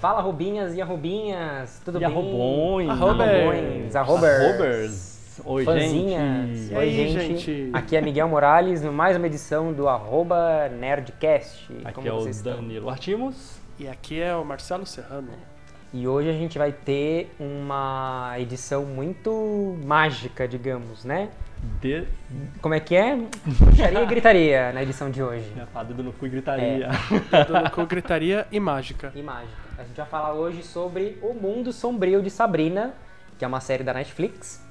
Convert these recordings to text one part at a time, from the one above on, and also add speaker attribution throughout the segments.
Speaker 1: Fala, Robinhas e arrobinhas, tudo
Speaker 2: E
Speaker 1: bem?
Speaker 2: arrobões.
Speaker 1: Arrobões, arrobers.
Speaker 2: Arrobers. Oi,
Speaker 1: Fãzinhas.
Speaker 2: gente.
Speaker 1: Oi,
Speaker 3: aí,
Speaker 1: gente.
Speaker 3: gente?
Speaker 1: Aqui é Miguel Morales, no mais uma edição do arroba Nerdcast.
Speaker 2: Aqui
Speaker 1: Como
Speaker 2: é o
Speaker 1: vocês estão?
Speaker 2: Danilo Artimos.
Speaker 3: E aqui é o Marcelo Serrano.
Speaker 1: E hoje a gente vai ter uma edição muito mágica, digamos, né?
Speaker 2: De...
Speaker 1: Como é que é? Bruxaria e gritaria na edição de hoje.
Speaker 2: Minha fada dedo no cu e gritaria.
Speaker 3: Dando com gritaria e mágica.
Speaker 1: E mágica. A gente vai falar hoje sobre O Mundo Sombrio de Sabrina, que é uma série da Netflix,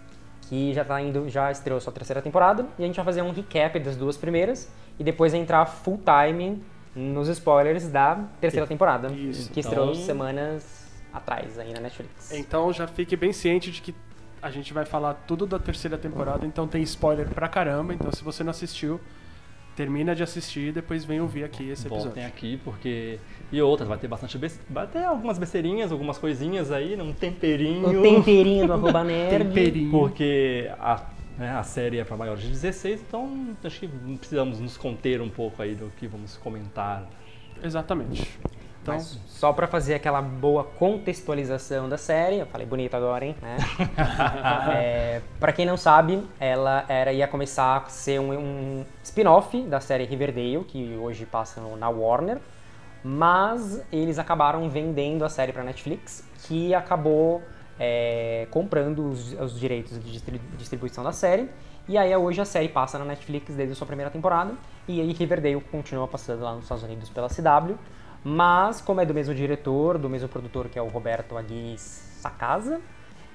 Speaker 1: que já tá indo, já estreou sua terceira temporada, e a gente vai fazer um recap das duas primeiras e depois entrar full time nos spoilers da terceira temporada,
Speaker 3: Isso.
Speaker 1: que estreou
Speaker 2: Então-
Speaker 1: semanas atrás aí na Netflix.
Speaker 3: Então já fique bem ciente de que a gente vai falar tudo da terceira temporada, então tem spoiler pra caramba. Então se você não assistiu, termina de assistir e depois vem ouvir aqui esse episódio.
Speaker 2: Voltem aqui, porque. E outras, vai ter bastante. Bes... Vai ter algumas besteirinhas, algumas coisinhas aí, um temperinho.
Speaker 1: O temperinho do arroba nerd.
Speaker 3: Temperinho.
Speaker 2: Porque a, né, a série é para maiores de 16, então acho que precisamos nos conter um pouco aí do que vamos comentar.
Speaker 3: Exatamente. Então,
Speaker 1: Mas só pra fazer aquela boa contextualização da série, eu falei bonito agora, hein? Né? é, para quem não sabe, ela era ia começar a ser um, um spin-off da série Riverdale, que hoje passa na Warner, mas eles acabaram vendendo a série pra Netflix, que acabou é, comprando os, os direitos de distri- distribuição da série. E aí hoje a série passa na Netflix desde a sua primeira temporada, e aí Riverdale continua passando lá nos Estados Unidos pela CW. Mas, como é do mesmo diretor, do mesmo produtor que é o Roberto Aguirre Sacasa,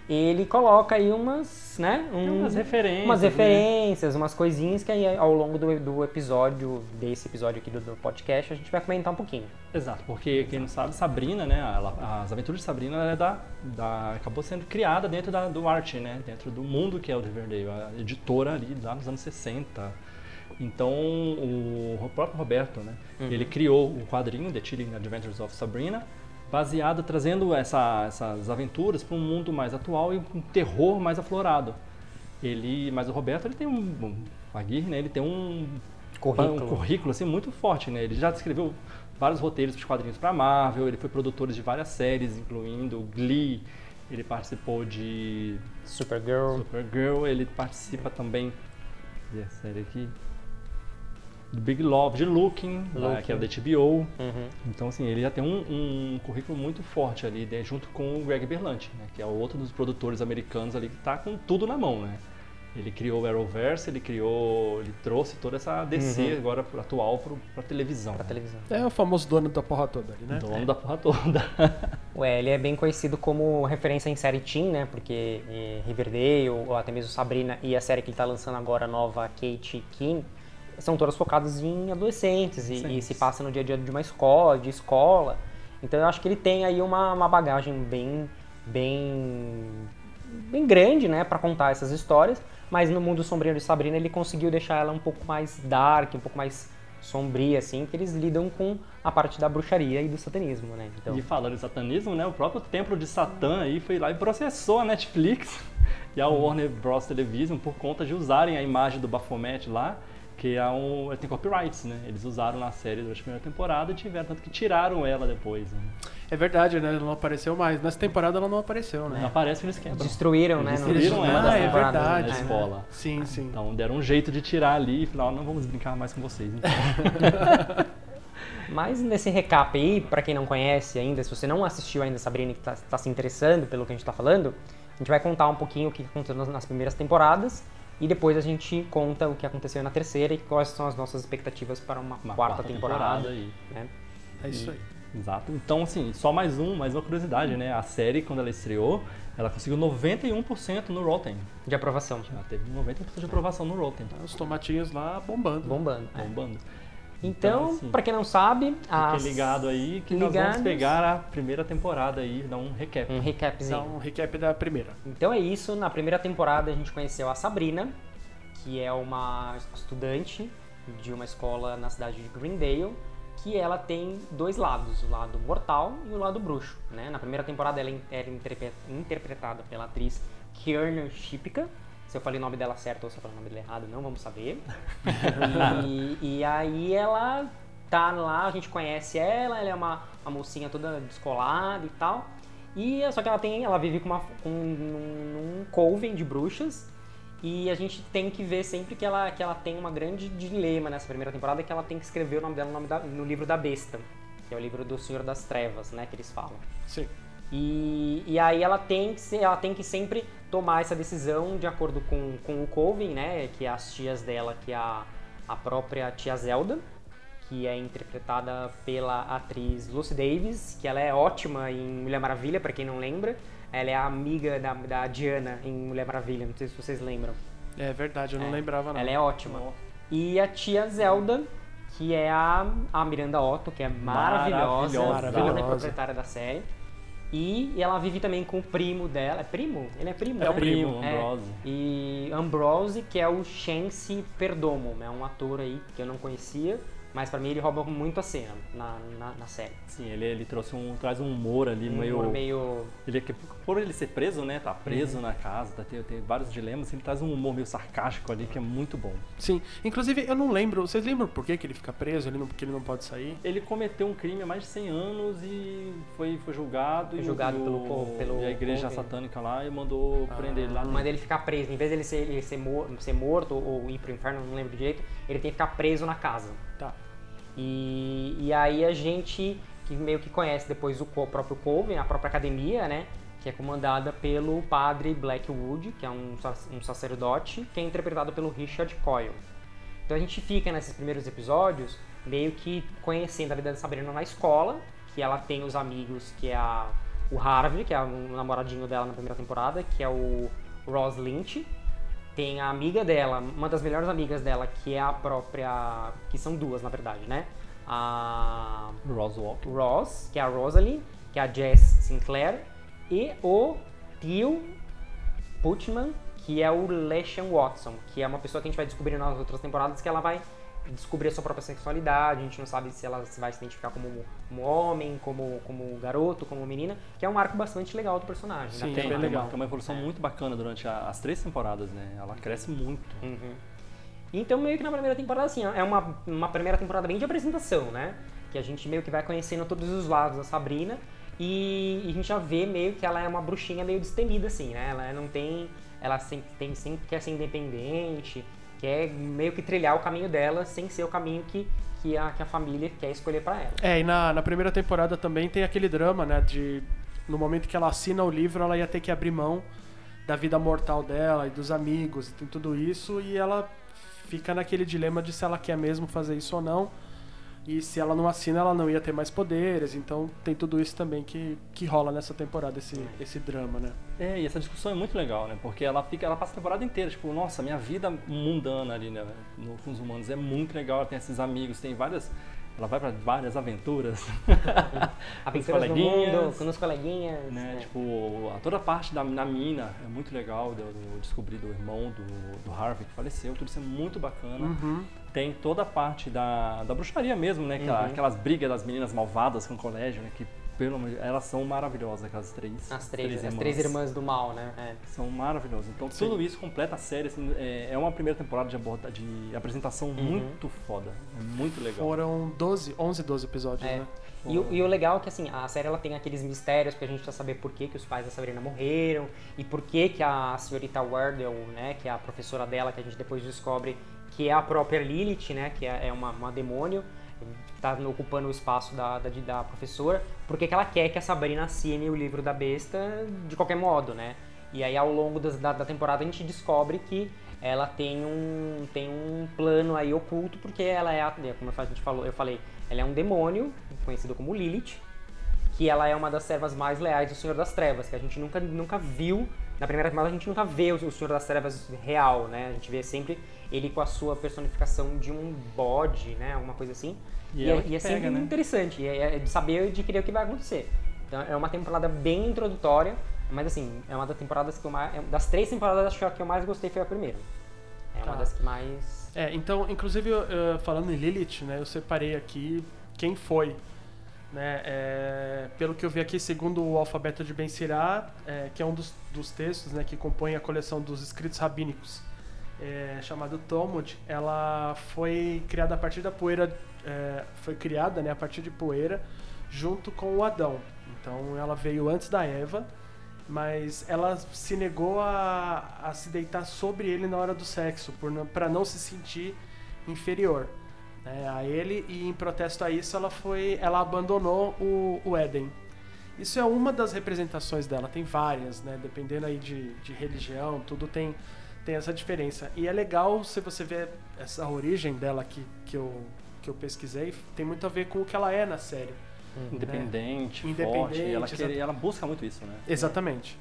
Speaker 1: ele coloca aí umas, né? um-
Speaker 2: umas referências,
Speaker 1: Umas
Speaker 2: né?
Speaker 1: referências, umas coisinhas que aí ao longo do, do episódio, desse episódio aqui do, do podcast, a gente vai comentar um pouquinho.
Speaker 2: Exato, porque quem não sabe, Sabrina, né? ela- as aventuras de Sabrina ela é da, da- acabou sendo criada dentro da, do arte, né? Dentro do mundo que é o Riverdale, a editora ali lá nos anos 60. Então o próprio Roberto, né? Ele criou o quadrinho The Chilling Adventures of Sabrina, baseado trazendo essa- essas aventuras para um mundo mais atual e um terror mais aflorado. Ele, mas o Roberto ele tem um, um Aguirre, né? Ele tem um
Speaker 1: Currículo.
Speaker 2: um currículo assim, muito forte, né? Ele já escreveu vários roteiros de quadrinhos para Marvel, ele foi produtor de várias séries, incluindo Glee, ele participou de
Speaker 1: Supergirl.
Speaker 2: Supergirl, ele participa também dessa série aqui do Big Love, de Looking,
Speaker 1: Looking.
Speaker 2: que é o da HBO.
Speaker 1: Uhum.
Speaker 2: Então, assim, ele já tem um, um currículo muito forte ali, né, junto com o Greg Berlanti, né, que é o outro dos produtores americanos ali que está com tudo na mão, né? Ele criou o Arrowverse, ele criou, ele trouxe toda essa DC agora pro- atual para televisão.
Speaker 1: Pra
Speaker 2: né?
Speaker 1: televisão.
Speaker 3: é o famoso dono da porra toda ali, né?
Speaker 2: Dono da porra toda.
Speaker 1: Ué, ele é bem conhecido como referência em série teen, né? Porque eh, Riverdale, ou até mesmo Sabrina e a série que ele tá lançando agora, a nova Kate King, são todas focadas em adolescentes e, e se passa no dia a dia de uma escola, de escola. Então eu acho que ele tem aí uma, uma bagagem bem, bem, bem grande, né, para contar essas histórias. Mas no mundo sombrio de Sabrina ele conseguiu deixar ela um pouco mais dark, um pouco mais sombria, assim, que eles lidam com a parte da bruxaria e do satanismo, né? Então,
Speaker 2: E falando de satanismo, né? O próprio templo de Satã aí foi lá e processou a Netflix e a Warner Bros. Television por conta de usarem a imagem do Baphomet lá, que é um, tem copyrights, né? Eles usaram na série durante a primeira temporada e tiveram, tanto que tiraram ela depois. Né?
Speaker 3: É verdade, né? Ela não apareceu mais. Nessa temporada ela não apareceu, né?
Speaker 2: Não aparece, eles quebram.
Speaker 1: destruíram, né?
Speaker 2: Eles
Speaker 1: no-
Speaker 2: destruíram
Speaker 1: numa
Speaker 2: ela
Speaker 3: Ah, é verdade.
Speaker 2: na
Speaker 1: né?
Speaker 2: escola.
Speaker 3: Sim, sim.
Speaker 2: Então deram um jeito de tirar ali e falaram, não vamos brincar mais com vocês. Então.
Speaker 1: Mas nesse recap aí, pra quem não conhece ainda, se você não assistiu ainda Sabrina e que tá, tá se interessando pelo que a gente tá falando, a gente vai contar um pouquinho o que aconteceu nas, nas primeiras temporadas e depois a gente conta o que aconteceu na terceira e quais são as nossas expectativas para uma,
Speaker 2: Uma
Speaker 1: quarta, temporada.
Speaker 2: aí.
Speaker 1: né?
Speaker 3: É isso aí.
Speaker 2: Exato. Então, assim, só mais um, mais uma curiosidade, né? A série, quando ela estreou, ela conseguiu 91% no Rotten.
Speaker 1: De aprovação.
Speaker 2: Ela teve 90% de aprovação no Rotten.
Speaker 3: Os tomatinhos lá bombando.
Speaker 1: Bombando. é. Então,
Speaker 2: Então, assim,
Speaker 1: pra quem não sabe, a
Speaker 2: Fique ligado aí que nós
Speaker 1: ligados.
Speaker 2: vamos pegar a primeira temporada aí, dar um recap.
Speaker 1: um recapzinho.
Speaker 3: Então, um recap da primeira.
Speaker 1: Então é isso, na primeira temporada a gente conheceu a Sabrina, que é uma estudante de uma escola na cidade de Greendale, que ela tem dois lados, o lado mortal e o lado bruxo. Né? Na primeira temporada ela era interpre- interpretada pela atriz Kiernan Shipka Se eu falei o nome dela certo ou se eu falei o nome dela errado, não vamos saber. e, e aí ela tá lá, a gente conhece ela, ela é uma, uma mocinha toda descolada e tal. E só que ela tem, ela vive com, uma, com um, um coven de bruxas e a gente tem que ver sempre que ela, que ela tem uma grande dilema nessa primeira temporada, que ela tem que escrever o nome dela no, nome da, no livro da besta, que é o livro do Senhor das Trevas, né, que eles falam.
Speaker 3: Sim.
Speaker 1: E, e aí ela tem, que, ela tem que sempre tomar essa decisão de acordo com, com o Coven, né, que é as tias dela, que é a, a própria tia Zelda, que é interpretada pela atriz Lucy Davis, que ela é ótima em Mulher Maravilha, para quem não lembra. Ela é a amiga da, da Diana em Mulher Maravilha, não sei se vocês lembram.
Speaker 3: É verdade, eu não
Speaker 1: É,
Speaker 3: lembrava não.
Speaker 1: Ela é ótima. E a tia Zelda, que é a, a Miranda Otto, que é maravilhosa,
Speaker 2: Maravilhosa.
Speaker 3: Maravilhosa.
Speaker 1: proprietária da série. E ela vive também com o primo dela. É primo? Ele é primo,
Speaker 3: É
Speaker 1: né?
Speaker 3: o primo,
Speaker 1: É.
Speaker 2: Ambrose.
Speaker 1: E Ambrose, que é o Chance Perdomo, é um ator aí que eu não conhecia, mas pra mim ele rouba muito a cena na, na, na série.
Speaker 2: Sim, ele, ele trouxe um, traz um humor ali
Speaker 1: Um
Speaker 2: meio...
Speaker 1: humor meio
Speaker 2: Ele, é que- por ele ser preso, né? Tá preso
Speaker 1: Uhum.
Speaker 2: na casa, tá, tem, tem vários dilemas, ele traz um humor meio sarcástico ali que é muito bom.
Speaker 3: Sim. Inclusive, eu não lembro. Vocês lembram por que, que ele fica preso? Ele não, porque ele não pode sair?
Speaker 2: Ele cometeu um crime há mais de 100 anos e foi, foi julgado.
Speaker 1: Foi
Speaker 2: e
Speaker 1: julgado
Speaker 2: o-
Speaker 1: pelo pelo
Speaker 2: e a igreja
Speaker 1: povo.
Speaker 2: satânica lá e mandou prender ele lá
Speaker 1: Mas ele ficar preso, em vez dele ser, ele ser, mor- ser morto ou ir pro inferno, não lembro direito, ele tem que ficar preso na casa.
Speaker 3: Tá.
Speaker 1: E, e aí a gente que meio que conhece depois o co- próprio Coven, a própria academia, né? Que é comandada pelo padre Blackwood, que é um, um sacerdote, que é interpretado pelo Richard Coyle. Então a gente fica nesses primeiros episódios meio que conhecendo a vida da Sabrina na escola, que ela tem os amigos, que é a, o Harvey, que é o namoradinho dela na primeira temporada, que é o Ross Lynch. Tem a amiga dela, uma das melhores amigas dela, que é a própria. que são duas, na verdade, né? A
Speaker 2: Roswalk.
Speaker 1: Ross, que é a Rosalie, que é a Jess Sinclair, e o Theo Putman, que é o Leshan Watson, que é uma pessoa que a gente vai descobrir nas outras temporadas que ela vai descobrir a sua própria sexualidade, a gente não sabe se ela se vai se identificar como, como homem, como, como garoto, como menina, que é um arco bastante legal do personagem.
Speaker 3: Sim,
Speaker 1: né?
Speaker 3: é bem legal.
Speaker 2: uma, tem uma evolução
Speaker 1: É.
Speaker 2: muito bacana durante a- as três temporadas, né? Ela cresce muito.
Speaker 1: Uhum. Então, meio que na primeira temporada, assim, é uma, uma primeira temporada bem de apresentação, né? Que a gente meio que vai conhecendo todos os lados da Sabrina e, e a gente já vê meio que ela é uma bruxinha meio destemida, assim, né? Ela não tem. Ela sempre, tem, sempre quer ser independente, quer meio que trilhar o caminho dela sem ser o caminho que, que, a, que a família quer escolher pra ela.
Speaker 3: É, e na, na primeira temporada também tem aquele drama, né? De. No momento que ela assina o livro, ela ia ter que abrir mão da vida mortal dela e dos amigos e tem tudo isso, e ela fica naquele dilema de se ela quer mesmo fazer isso ou não. E se ela não assina, ela não ia ter mais poderes. Então tem tudo isso também que, que rola nessa temporada, esse, esse drama, né?
Speaker 2: É, e essa discussão é muito legal, né? Porque ela fica, ela passa a temporada inteira, tipo, nossa, minha vida mundana ali, né? No, com os humanos é muito legal, ela tem esses amigos, tem várias. Ela vai pra várias aventuras.
Speaker 1: Aventuras no
Speaker 2: coleguinhas.
Speaker 1: mundo, com os coleguinhas.
Speaker 2: né?
Speaker 1: né?
Speaker 2: Tipo, a, toda a parte da, na mina é muito legal, do, do descobrir do irmão do, do Harvey que faleceu, tudo isso é muito bacana.
Speaker 3: Uhum.
Speaker 2: Tem toda a parte da, da bruxaria mesmo, né? Aquela-
Speaker 1: Uhum.
Speaker 2: Aquelas brigas das meninas malvadas com o colégio, né? Que, pelo amor de elas são maravilhosas, aquelas três.
Speaker 1: As três, as três irmãs do mal, né? É.
Speaker 2: São maravilhosas. Então
Speaker 3: Sim.
Speaker 2: tudo isso completa a série. assim, é, é uma primeira temporada de, aborda, de apresentação muito foda. É muito legal.
Speaker 3: Foram 12, 11, 12 episódios,
Speaker 1: É.
Speaker 3: né?
Speaker 1: E, o- e o legal é que assim, a série ela tem aqueles mistérios que a gente precisa saber por que, que os pais da Sabrina morreram e por que, que a senhorita Wardell, né, que é a professora dela, que a gente depois descobre que é a própria Lilith, né, que é é uma, uma demônio, que tá ocupando o espaço da, da, da professora, por que, ela quer que a Sabrina assine o livro da besta de qualquer modo, né? E aí ao longo das- da, da temporada a gente descobre que ela tem um, tem um plano aí oculto, porque ela é, a, como a gente falou, eu falei, ela é um demônio, conhecido como Lilith, que ela é uma das servas mais leais do Senhor das Trevas, que a gente nunca, nunca viu. Na primeira temporada a gente nunca vê o Senhor das Trevas real, né? A gente vê sempre ele com a sua personificação de um bode, né? Alguma coisa assim.
Speaker 2: E
Speaker 1: E, é, e é sempre
Speaker 2: pega, né?
Speaker 1: interessante, é, é saber de querer o que vai acontecer. Então é uma temporada bem introdutória, mas assim, é uma das temporadas que eu mais. é- Das três temporadas, acho que a que eu mais gostei foi a primeira. É uma
Speaker 3: Tá.
Speaker 1: das que mais.
Speaker 3: É, então, inclusive, eu, falando em Lilith, né, eu separei aqui quem foi Né? É, pelo que eu vi aqui, segundo o alfabeto de Ben Sirá, é, que é um dos, dos textos né, que compõe a coleção dos escritos rabínicos, é, chamado Talmud, ela foi criada a partir da poeira, é, foi criada né, a partir de poeira, junto com o Adão. Então ela veio antes da Eva, mas ela se negou a, a se deitar sobre ele na hora do sexo, para não se sentir inferior né, a ele e em protesto a isso ela foi ela abandonou o, o Éden isso é uma das representações dela tem várias né dependendo aí de, de religião tudo tem tem essa diferença e é legal se você ver essa origem dela que, que eu que eu pesquisei tem muito a ver com o que ela é na série
Speaker 2: uhum. independente, né? forte ela, quer, ela busca muito isso né
Speaker 3: exatamente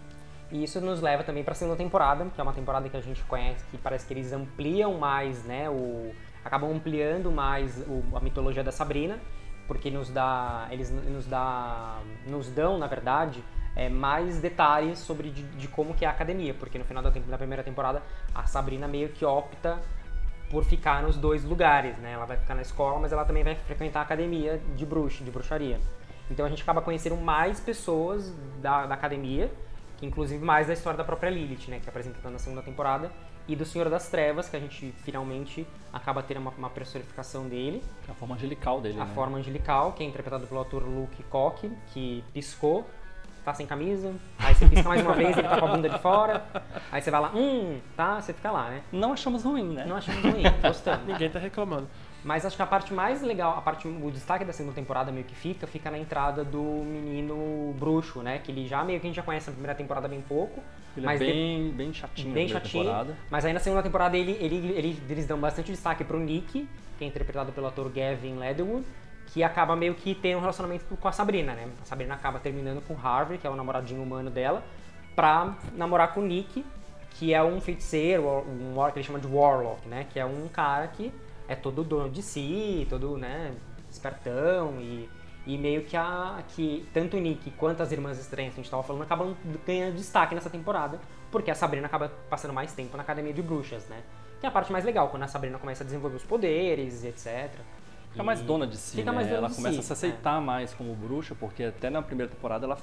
Speaker 1: e isso nos leva também para a segunda temporada, que é uma temporada que a gente conhece, que parece que eles ampliam mais, né, o, acabam ampliando mais o, a mitologia da Sabrina, porque nos dá, eles nos dá, nos dão, na verdade, é, mais detalhes sobre de, de, como que é a academia, porque no final da, da, primeira temporada a Sabrina meio que opta por ficar nos dois lugares, né? Ela vai ficar na escola, mas ela também vai frequentar a academia de bruxa, de bruxaria. Então a gente acaba conhecendo mais pessoas da, da academia, que inclusive mais da história da própria Lilith, né? Que é apresentada na segunda temporada e do Senhor das Trevas, que a gente finalmente acaba tendo uma, uma personificação dele.
Speaker 2: A forma angelical dele,
Speaker 1: A
Speaker 2: né?
Speaker 1: forma angelical, que é interpretado pelo ator Luke Koch, que piscou, tá sem camisa, aí você pisca mais uma vez, ele tá com a bunda de fora, aí você vai lá, hum, tá, você fica lá, né?
Speaker 2: Não achamos ruim, né?
Speaker 1: Não achamos ruim, gostando.
Speaker 3: Ninguém tá reclamando.
Speaker 1: Mas acho que a parte mais legal, a parte, o destaque da segunda temporada meio que fica, fica na entrada do menino bruxo, né? Que ele já meio que a gente já conhece na primeira temporada bem pouco.
Speaker 2: Ele
Speaker 1: mas
Speaker 2: é bem, de... bem chatinho
Speaker 1: bem chatinho,
Speaker 2: temporada.
Speaker 1: Mas aí na segunda temporada ele, ele, ele, eles dão bastante destaque pro Nick, que é interpretado pelo ator Gavin Leatherwood, que acaba meio que tendo um relacionamento com a Sabrina, né? A Sabrina acaba terminando com Harvey, que é o namoradinho humano dela, pra namorar com Nick, que é um feiticeiro, um, que ele chama de Warlock, né? Que é um cara que é todo dono de si, todo, né, espertão e, e meio que a que tanto o Nick quanto as irmãs estranhas que a gente estava falando acabam ganhando destaque nessa temporada, porque a Sabrina acaba passando mais tempo na academia de bruxas, né? Que é a parte mais legal, quando a Sabrina começa a desenvolver os poderes, etc.
Speaker 2: Fica mais dona de si,
Speaker 1: Fica
Speaker 2: né?
Speaker 1: mais dona
Speaker 2: ela
Speaker 1: de
Speaker 2: começa
Speaker 1: si,
Speaker 2: a se aceitar é. mais como bruxa, porque até na primeira temporada ela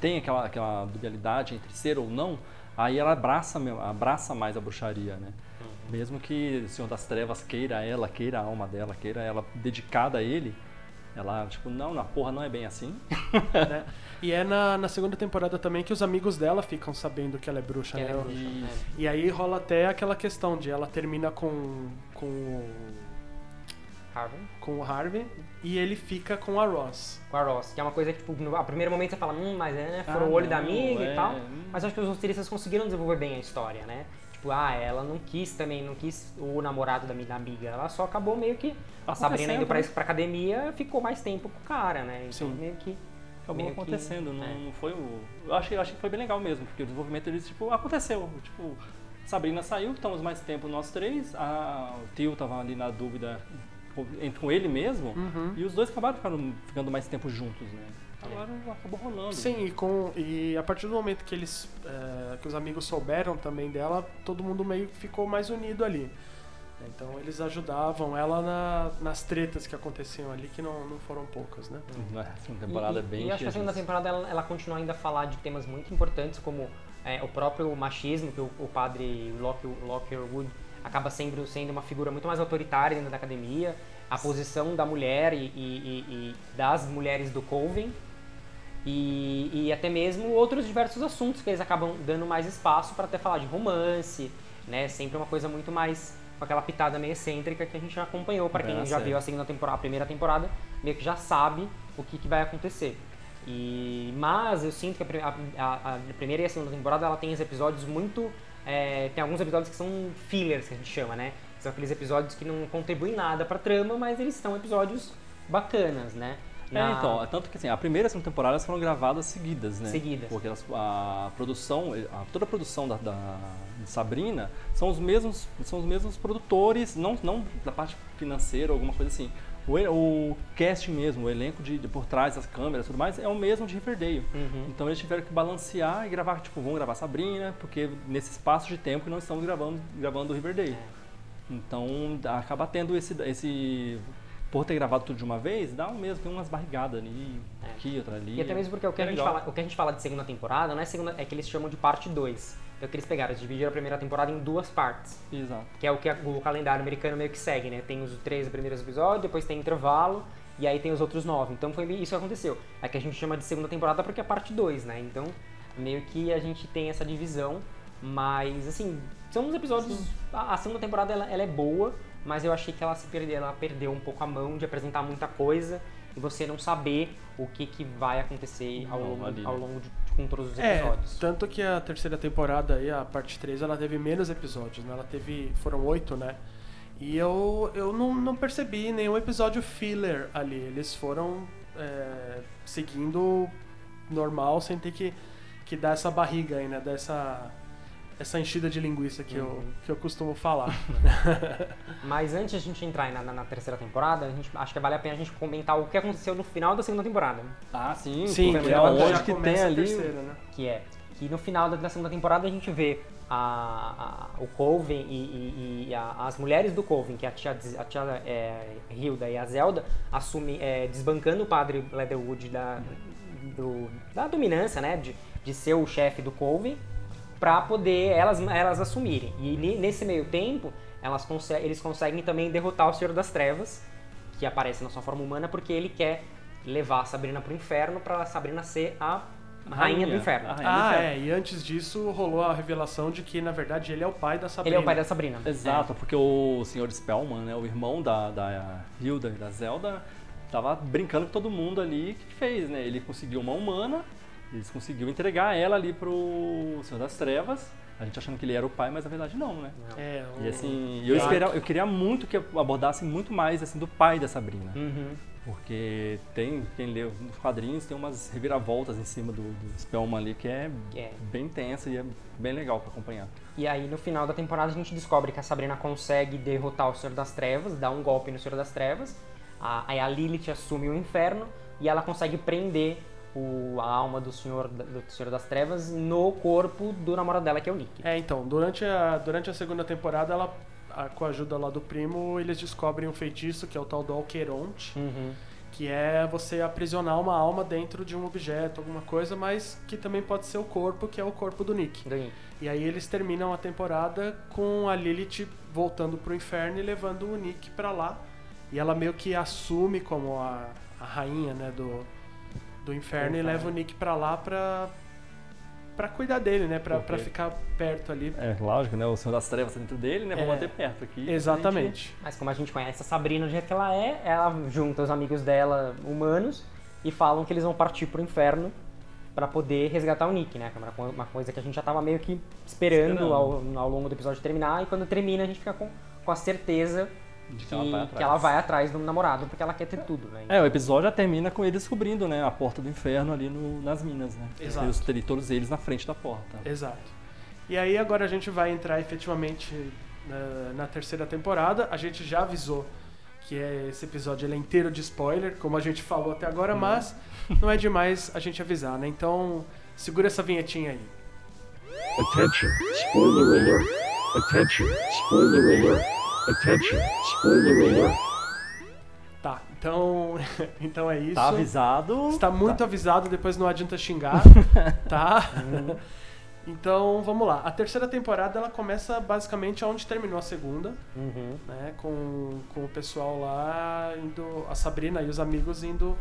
Speaker 2: tem aquela, aquela dualidade entre ser ou não, aí ela abraça, abraça mais a bruxaria, né? Mesmo que o Senhor das Trevas queira ela, queira a alma dela, queira ela dedicada a ele, ela, tipo, não, na porra não é bem assim.
Speaker 3: né? E é na, na segunda temporada também que os amigos dela ficam sabendo que ela é bruxa,
Speaker 1: que
Speaker 3: né?
Speaker 1: É bruxa, e...
Speaker 3: É. e aí rola até aquela questão de ela termina com, com.
Speaker 1: Harvey.
Speaker 3: Com o Harvey e ele fica com a Ross.
Speaker 1: Com a Ross, que é uma coisa que, tipo, no a primeiro momento você fala, hum, mas é, né, furou ah, o olho da amiga é, e tal. Hum. Mas acho que os roteiristas conseguiram desenvolver bem a história, né? Tipo, ah, ela não quis também, não quis o namorado da minha amiga. Ela só acabou meio que. A Sabrina indo pra, pra academia ficou mais tempo com o cara, né? Então
Speaker 2: Sim.
Speaker 1: meio que.
Speaker 2: Acabou
Speaker 1: meio
Speaker 2: acontecendo,
Speaker 1: que,
Speaker 2: não,
Speaker 1: é.
Speaker 2: não foi o. Eu achei, eu achei que foi bem legal mesmo, porque o desenvolvimento deles, tipo, aconteceu. Tipo, Sabrina saiu, estamos mais tempo nós três, a, o tio tava ali na dúvida com ele mesmo,
Speaker 3: uhum.
Speaker 2: e os dois acabaram ficando, ficando mais tempo juntos, né? Agora acabou rolando.
Speaker 3: Sim, e, com, e a partir do momento que eles. É, que os amigos souberam também dela, todo mundo meio que ficou mais unido ali. Então eles ajudavam ela na, nas tretas que aconteciam ali, que não, não foram poucas, né?
Speaker 2: Uhum. A segunda temporada
Speaker 1: e,
Speaker 2: é bem
Speaker 1: E acho que a segunda temporada ela, ela, continua ainda a falar de temas muito importantes, como é, o próprio machismo, que o, o padre Lockerwood acaba sendo, sendo uma figura muito mais autoritária dentro da academia, a posição da mulher e, e, e das mulheres do Coven, e, e, até mesmo outros diversos assuntos que eles acabam dando mais espaço para até falar de romance, né? Sempre uma coisa muito mais com aquela pitada meio excêntrica que a gente já acompanhou. Para quem já viu a segunda temporada, a primeira temporada, meio que já sabe o que, que vai acontecer. E mas eu sinto que a, a, a, primeira e a segunda temporada ela tem os episódios muito é, tem alguns episódios que são fillers que a gente chama, né? São aqueles episódios que não contribuem nada para trama, mas eles são episódios bacanas, né?
Speaker 2: Na... É, então, tanto que assim, a primeira e a segunda temporada foram gravadas seguidas, né?
Speaker 1: Seguidas.
Speaker 2: Porque elas, a produção, a, toda a produção da, da, de Sabrina são os mesmos, são os mesmos produtores, não, não da parte financeira ou alguma coisa assim. O, o casting mesmo, o elenco de, de, por trás das câmeras e tudo mais, é o mesmo de Riverdale.
Speaker 1: Uhum.
Speaker 2: Então eles tiveram que balancear e gravar, tipo, vamos gravar Sabrina, porque nesse espaço de tempo que não estamos gravando, gravando Riverdale. É. Então acaba tendo esse, esse por ter gravado tudo de uma vez, dá um mesmo, tem umas barrigadas ali,
Speaker 1: É.
Speaker 2: aqui, outra ali.
Speaker 1: E até mesmo porque o que,
Speaker 2: É
Speaker 1: a gente
Speaker 2: legal.
Speaker 1: fala, o que a gente fala de segunda temporada não é segunda, é que eles chamam de parte 2. É o que eles pegaram, eles dividiram a primeira temporada em duas partes.
Speaker 2: Exato.
Speaker 1: Que é o que a- o calendário americano meio que segue, né? Tem os três primeiros episódios, depois tem intervalo, e aí tem os outros nove. Então foi isso que aconteceu. É que a gente chama de segunda temporada porque é parte 2, né? Então meio que a gente tem essa divisão, mas assim, são uns episódios. A, a segunda temporada ela, ela é boa, mas eu achei que ela se perdeu, ela perdeu um pouco a mão de apresentar muita coisa e você não saber o que, que vai acontecer ao longo, ao
Speaker 2: né?
Speaker 1: longo de com todos os
Speaker 3: É,
Speaker 1: episódios.
Speaker 3: tanto que a terceira temporada aí, a parte 3, ela teve menos episódios, né? Ela teve. Foram oito, né? E eu, eu não, não percebi nenhum episódio filler ali. Eles foram é, seguindo normal sem ter que, que dar essa barriga aí, né? Dar essa, enchida de linguiça que, eu,
Speaker 1: Uhum.
Speaker 3: que eu costumo falar.
Speaker 1: Mas antes de a gente entrar na, na- na terceira temporada, a gente, acho que vale a pena a gente comentar o que aconteceu no final da segunda temporada.
Speaker 2: Ah, sim.
Speaker 3: Sim, que
Speaker 2: é
Speaker 3: já
Speaker 2: que tem
Speaker 3: começa a
Speaker 2: ali.
Speaker 3: terceira, né?
Speaker 1: Que é que no final da, da segunda temporada a gente vê a, a- o Colvin e, e- e a- as mulheres do Colvin, que é a tia, a tia é, Hilda e a Zelda, assumem, é, desbancando o padre Leatherwood da, do- da dominância, né? De, de ser o chefe do Colvin, pra poder elas, elas assumirem. E ne- nesse meio tempo, elas conse- eles conseguem também derrotar o Senhor das Trevas, que aparece na sua forma humana, porque ele quer levar a Sabrina pro inferno pra Sabrina ser a rainha, do inferno.
Speaker 2: a rainha do
Speaker 3: Ah,
Speaker 2: inferno.
Speaker 3: é. E antes disso rolou a revelação de que, na verdade, ele é o pai da Sabrina.
Speaker 1: Ele é o pai da Sabrina.
Speaker 2: Exato, porque o Sr. Spellman, né, o irmão da, da Hilda e da Zelda, tava brincando com todo mundo ali que fez, né? Ele conseguiu uma humana, eles conseguiu entregar ela ali pro Senhor das Trevas, a gente achando que ele era o pai, mas na verdade não, né?
Speaker 3: É, o...
Speaker 2: E assim, eu, esperava, eu queria muito que abordasse muito mais assim do pai da Sabrina.
Speaker 1: Uhum.
Speaker 2: Porque tem, quem lê nos quadrinhos, tem umas reviravoltas em cima do, do Spellman ali que é,
Speaker 1: É.
Speaker 2: bem tensa e é bem legal pra acompanhar.
Speaker 1: E aí no final da temporada a gente descobre que a Sabrina consegue derrotar o Senhor das Trevas, dar um golpe no Senhor das Trevas. A, aí a Lilith assume o inferno e ela consegue prender o, a alma do Senhor, do Senhor das Trevas no corpo do namorado dela, que é o Nick.
Speaker 3: É, então, durante a, durante a segunda temporada, ela, a- com a ajuda lá do primo, eles descobrem um feitiço que é o tal do Alqueronte,
Speaker 1: Uhum.
Speaker 3: que é você aprisionar uma alma dentro de um objeto, alguma coisa, mas que também pode ser o corpo, que é o corpo do Nick.
Speaker 1: Do Nick.
Speaker 3: E aí eles terminam a temporada com a Lilith voltando pro inferno e levando o Nick pra lá. E ela meio que assume como a, a rainha, né, do, do inferno e
Speaker 1: inferno.
Speaker 3: leva o Nick pra lá pra, pra cuidar dele, né, pra, pra ficar perto ali.
Speaker 2: É, lógico, né? O Senhor das Trevas tá dentro dele, né? Vamos
Speaker 3: É.
Speaker 2: manter perto aqui.
Speaker 3: Exatamente.
Speaker 1: Mas como a gente conhece a Sabrina do jeito que ela é, ela junta os amigos dela, humanos, e falam que eles vão partir pro inferno pra poder resgatar o Nick, né? É uma co- uma coisa que a gente já tava meio que esperando,
Speaker 2: Esperando.
Speaker 1: Ao, ao longo do episódio terminar, e quando termina a gente fica com, com a certeza que,
Speaker 2: que ela vai atrás.
Speaker 1: que ela vai atrás do namorado, porque ela quer ter tudo, né?
Speaker 2: É, o episódio já termina com ele descobrindo, né? A porta do inferno ali no- nas minas, né?
Speaker 3: Exato.
Speaker 2: Eles terem todos eles na frente da porta.
Speaker 3: Exato. E aí agora a gente vai entrar efetivamente na, na terceira temporada. A gente já avisou que é, esse episódio ele é inteiro de spoiler, como a gente falou até agora, mas não é demais a gente avisar, né? Então segura essa vinhetinha aí.
Speaker 4: Attention, spoiler alert. Attention, spoiler alert. Attention, spoiler alert.
Speaker 3: Tá, então, então é isso.
Speaker 2: Tá avisado.
Speaker 3: Está muito avisado, depois não adianta xingar, tá? Então, vamos lá. A terceira temporada ela começa basicamente onde terminou a segunda,
Speaker 1: Uhum.
Speaker 3: né? Com, com o pessoal lá indo, a Sabrina e os amigos indo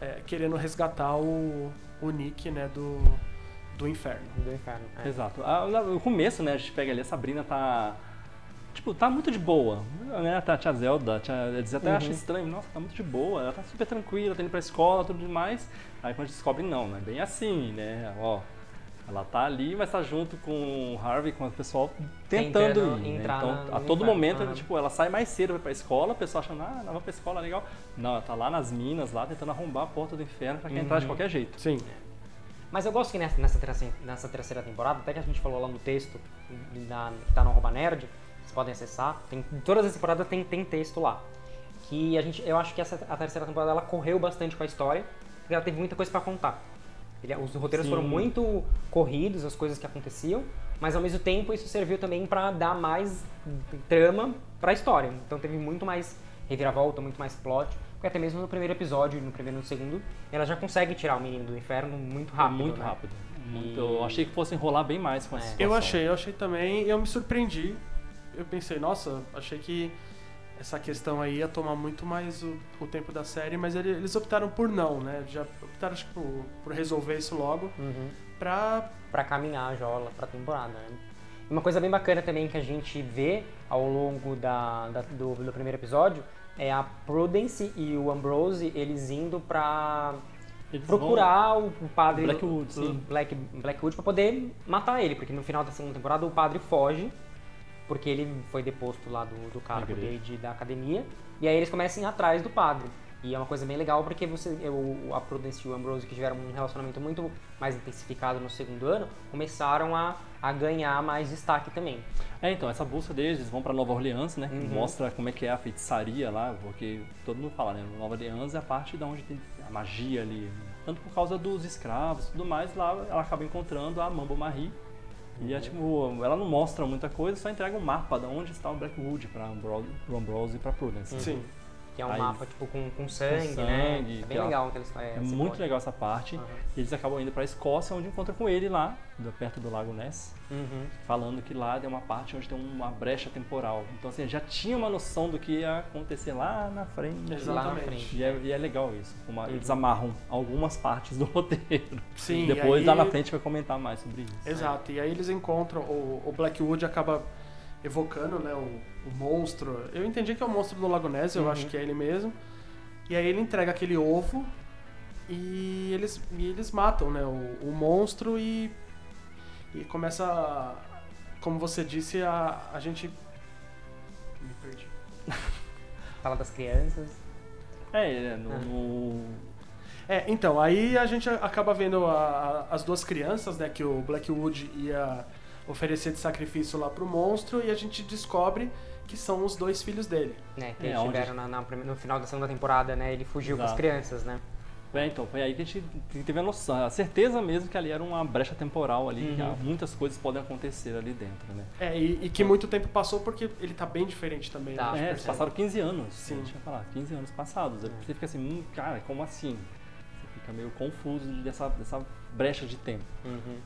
Speaker 3: é, querendo resgatar o, o Nick, né? Do, do inferno.
Speaker 1: Do inferno. é.
Speaker 2: Exato. Ah, O começo, né? A gente pega ali, a Sabrina tá. Tipo, tá muito de boa, né? Tá a tia Zelda, a tia, eles até
Speaker 1: Uhum.
Speaker 2: acham estranho, nossa, tá muito de boa, ela tá super tranquila, tá indo pra escola, tudo demais. Aí quando a gente descobre, não, não é bem assim, né? Ó, ela tá ali, mas tá junto com o Harvey, com o pessoal tentando,
Speaker 1: Tentando
Speaker 2: ir. né?
Speaker 1: entrar
Speaker 2: Então,
Speaker 1: no
Speaker 2: a todo momento,
Speaker 1: aham.
Speaker 2: tipo, ela sai mais cedo, vai pra escola, o pessoal achando, ah, não vai pra escola, legal. Não, ela tá lá nas minas, lá, tentando arrombar a porta do inferno pra quem entrar de
Speaker 1: Uhum.
Speaker 2: qualquer jeito.
Speaker 3: Sim.
Speaker 1: Mas eu gosto que nessa, nessa, terceira, nessa terceira temporada, até que a gente falou lá no texto na, que tá no Arroba Nerd, vocês podem acessar, tem, todas as temporadas tem, tem texto lá. Que a gente, eu acho que essa, a terceira temporada ela correu bastante com a história, porque ela teve muita coisa pra contar. Ele- os roteiros
Speaker 2: Sim.
Speaker 1: foram muito corridos, as coisas que aconteciam, mas ao mesmo tempo isso serviu também pra dar mais trama pra história. Então teve muito mais reviravolta, muito mais plot. Porque até mesmo no primeiro episódio, no primeiro e no segundo, ela já consegue tirar o menino do inferno muito rápido.
Speaker 2: muito
Speaker 1: né?
Speaker 2: rápido. Muito-
Speaker 1: E-
Speaker 2: Eu achei que fosse enrolar bem mais com essa
Speaker 1: É.
Speaker 2: situação.
Speaker 3: Eu achei, eu achei também, eu me surpreendi. Eu pensei, nossa, achei que essa questão aí ia tomar muito mais o, o tempo da série, mas ele- eles optaram por não, né? Já optaram acho que por, por resolver isso logo
Speaker 1: Uhum.
Speaker 3: pra.
Speaker 1: Pra caminhar a Jola pra temporada, né? Uma coisa bem bacana também que a gente vê ao longo da, da- do, do primeiro episódio é a Prudence e o Ambrose, eles indo pra
Speaker 2: Eles
Speaker 1: procurar o, o padre
Speaker 2: Blackwood, sim.
Speaker 1: Black, Blackwood pra poder matar ele, porque no final da segunda temporada o padre foge, porque ele foi deposto lá do, do cargo dele de- da academia, e aí eles começam a ir atrás do padre. E é uma coisa bem legal porque você, o, a Prudence e o Ambrose, que tiveram um relacionamento muito mais intensificado no segundo ano, começaram a, a ganhar mais destaque também.
Speaker 2: É, então, essa busca deles, eles vão pra Nova Orleans, né? que
Speaker 1: Uhum.
Speaker 2: Mostra como é que é a feitiçaria lá, porque todo mundo fala, né? Nova Orleans é a parte da onde tem a magia ali. Tanto por causa dos escravos e tudo mais, lá ela acaba encontrando a Mambo Marie. E é tipo, ela não mostra muita coisa, só entrega um mapa de onde está o Blackwood pra Ambrose, e pra Prudence.
Speaker 3: Sim.
Speaker 1: Que é um
Speaker 2: Aí-
Speaker 1: mapa tipo com, com sangue,
Speaker 2: sangue,
Speaker 1: né? É
Speaker 2: que
Speaker 1: bem
Speaker 2: ela-
Speaker 1: legal aquela história.
Speaker 2: É muito legal essa parte.
Speaker 1: Aham.
Speaker 2: E eles acabam indo pra Escócia, onde encontram com ele lá, do- perto do Lago Ness.
Speaker 1: Uhum.
Speaker 2: falando que lá tem uma parte onde tem uma brecha temporal. Então, assim, já tinha uma noção do que ia acontecer lá na frente.
Speaker 1: Lá na
Speaker 3: Exatamente.
Speaker 1: frente.
Speaker 2: E é, e é legal isso. como
Speaker 1: Uhum.
Speaker 2: Eles amarram algumas partes do roteiro.
Speaker 3: Sim,
Speaker 2: Depois,
Speaker 3: e
Speaker 2: lá
Speaker 3: aí-
Speaker 2: na frente, vai comentar mais sobre isso.
Speaker 3: Exato, e aí eles encontram, o, o Blackwood acaba evocando né, o, o monstro. Eu entendi que é o monstro do Lago Ness, eu
Speaker 1: Uhum.
Speaker 3: acho que é ele mesmo. E aí ele entrega aquele ovo e eles, e eles matam né, o, o monstro e, e começa, a- como você disse, a, a gente... Me perdi.
Speaker 1: Fala das crianças.
Speaker 2: É, é, no,
Speaker 1: Ah.
Speaker 2: no-
Speaker 3: É, então, aí a gente acaba vendo a- a- as duas crianças, né, que o Blackwood ia oferecer de sacrifício lá pro monstro, e a gente descobre que são os dois filhos dele.
Speaker 1: Né, que
Speaker 2: É,
Speaker 1: eles
Speaker 2: onde-
Speaker 1: tiveram na, na no final da segunda temporada, né? Ele fugiu com as
Speaker 2: Exato.
Speaker 1: crianças, né?
Speaker 2: É, então, foi aí que a gente teve a noção, a certeza mesmo que ali era uma brecha temporal ali, que
Speaker 1: Uhum.
Speaker 2: ah, muitas coisas podem acontecer ali dentro, né?
Speaker 3: É, e, e que muito tempo passou porque ele tá bem diferente também.
Speaker 1: Tá.
Speaker 3: né?
Speaker 2: É, passaram 15 anos,
Speaker 3: Sim.
Speaker 2: a gente ia falar, 15 anos passados. Aí Você fica assim, hum, cara, como assim? Você fica meio confuso dessa, dessa brecha de tempo.
Speaker 1: Uhum.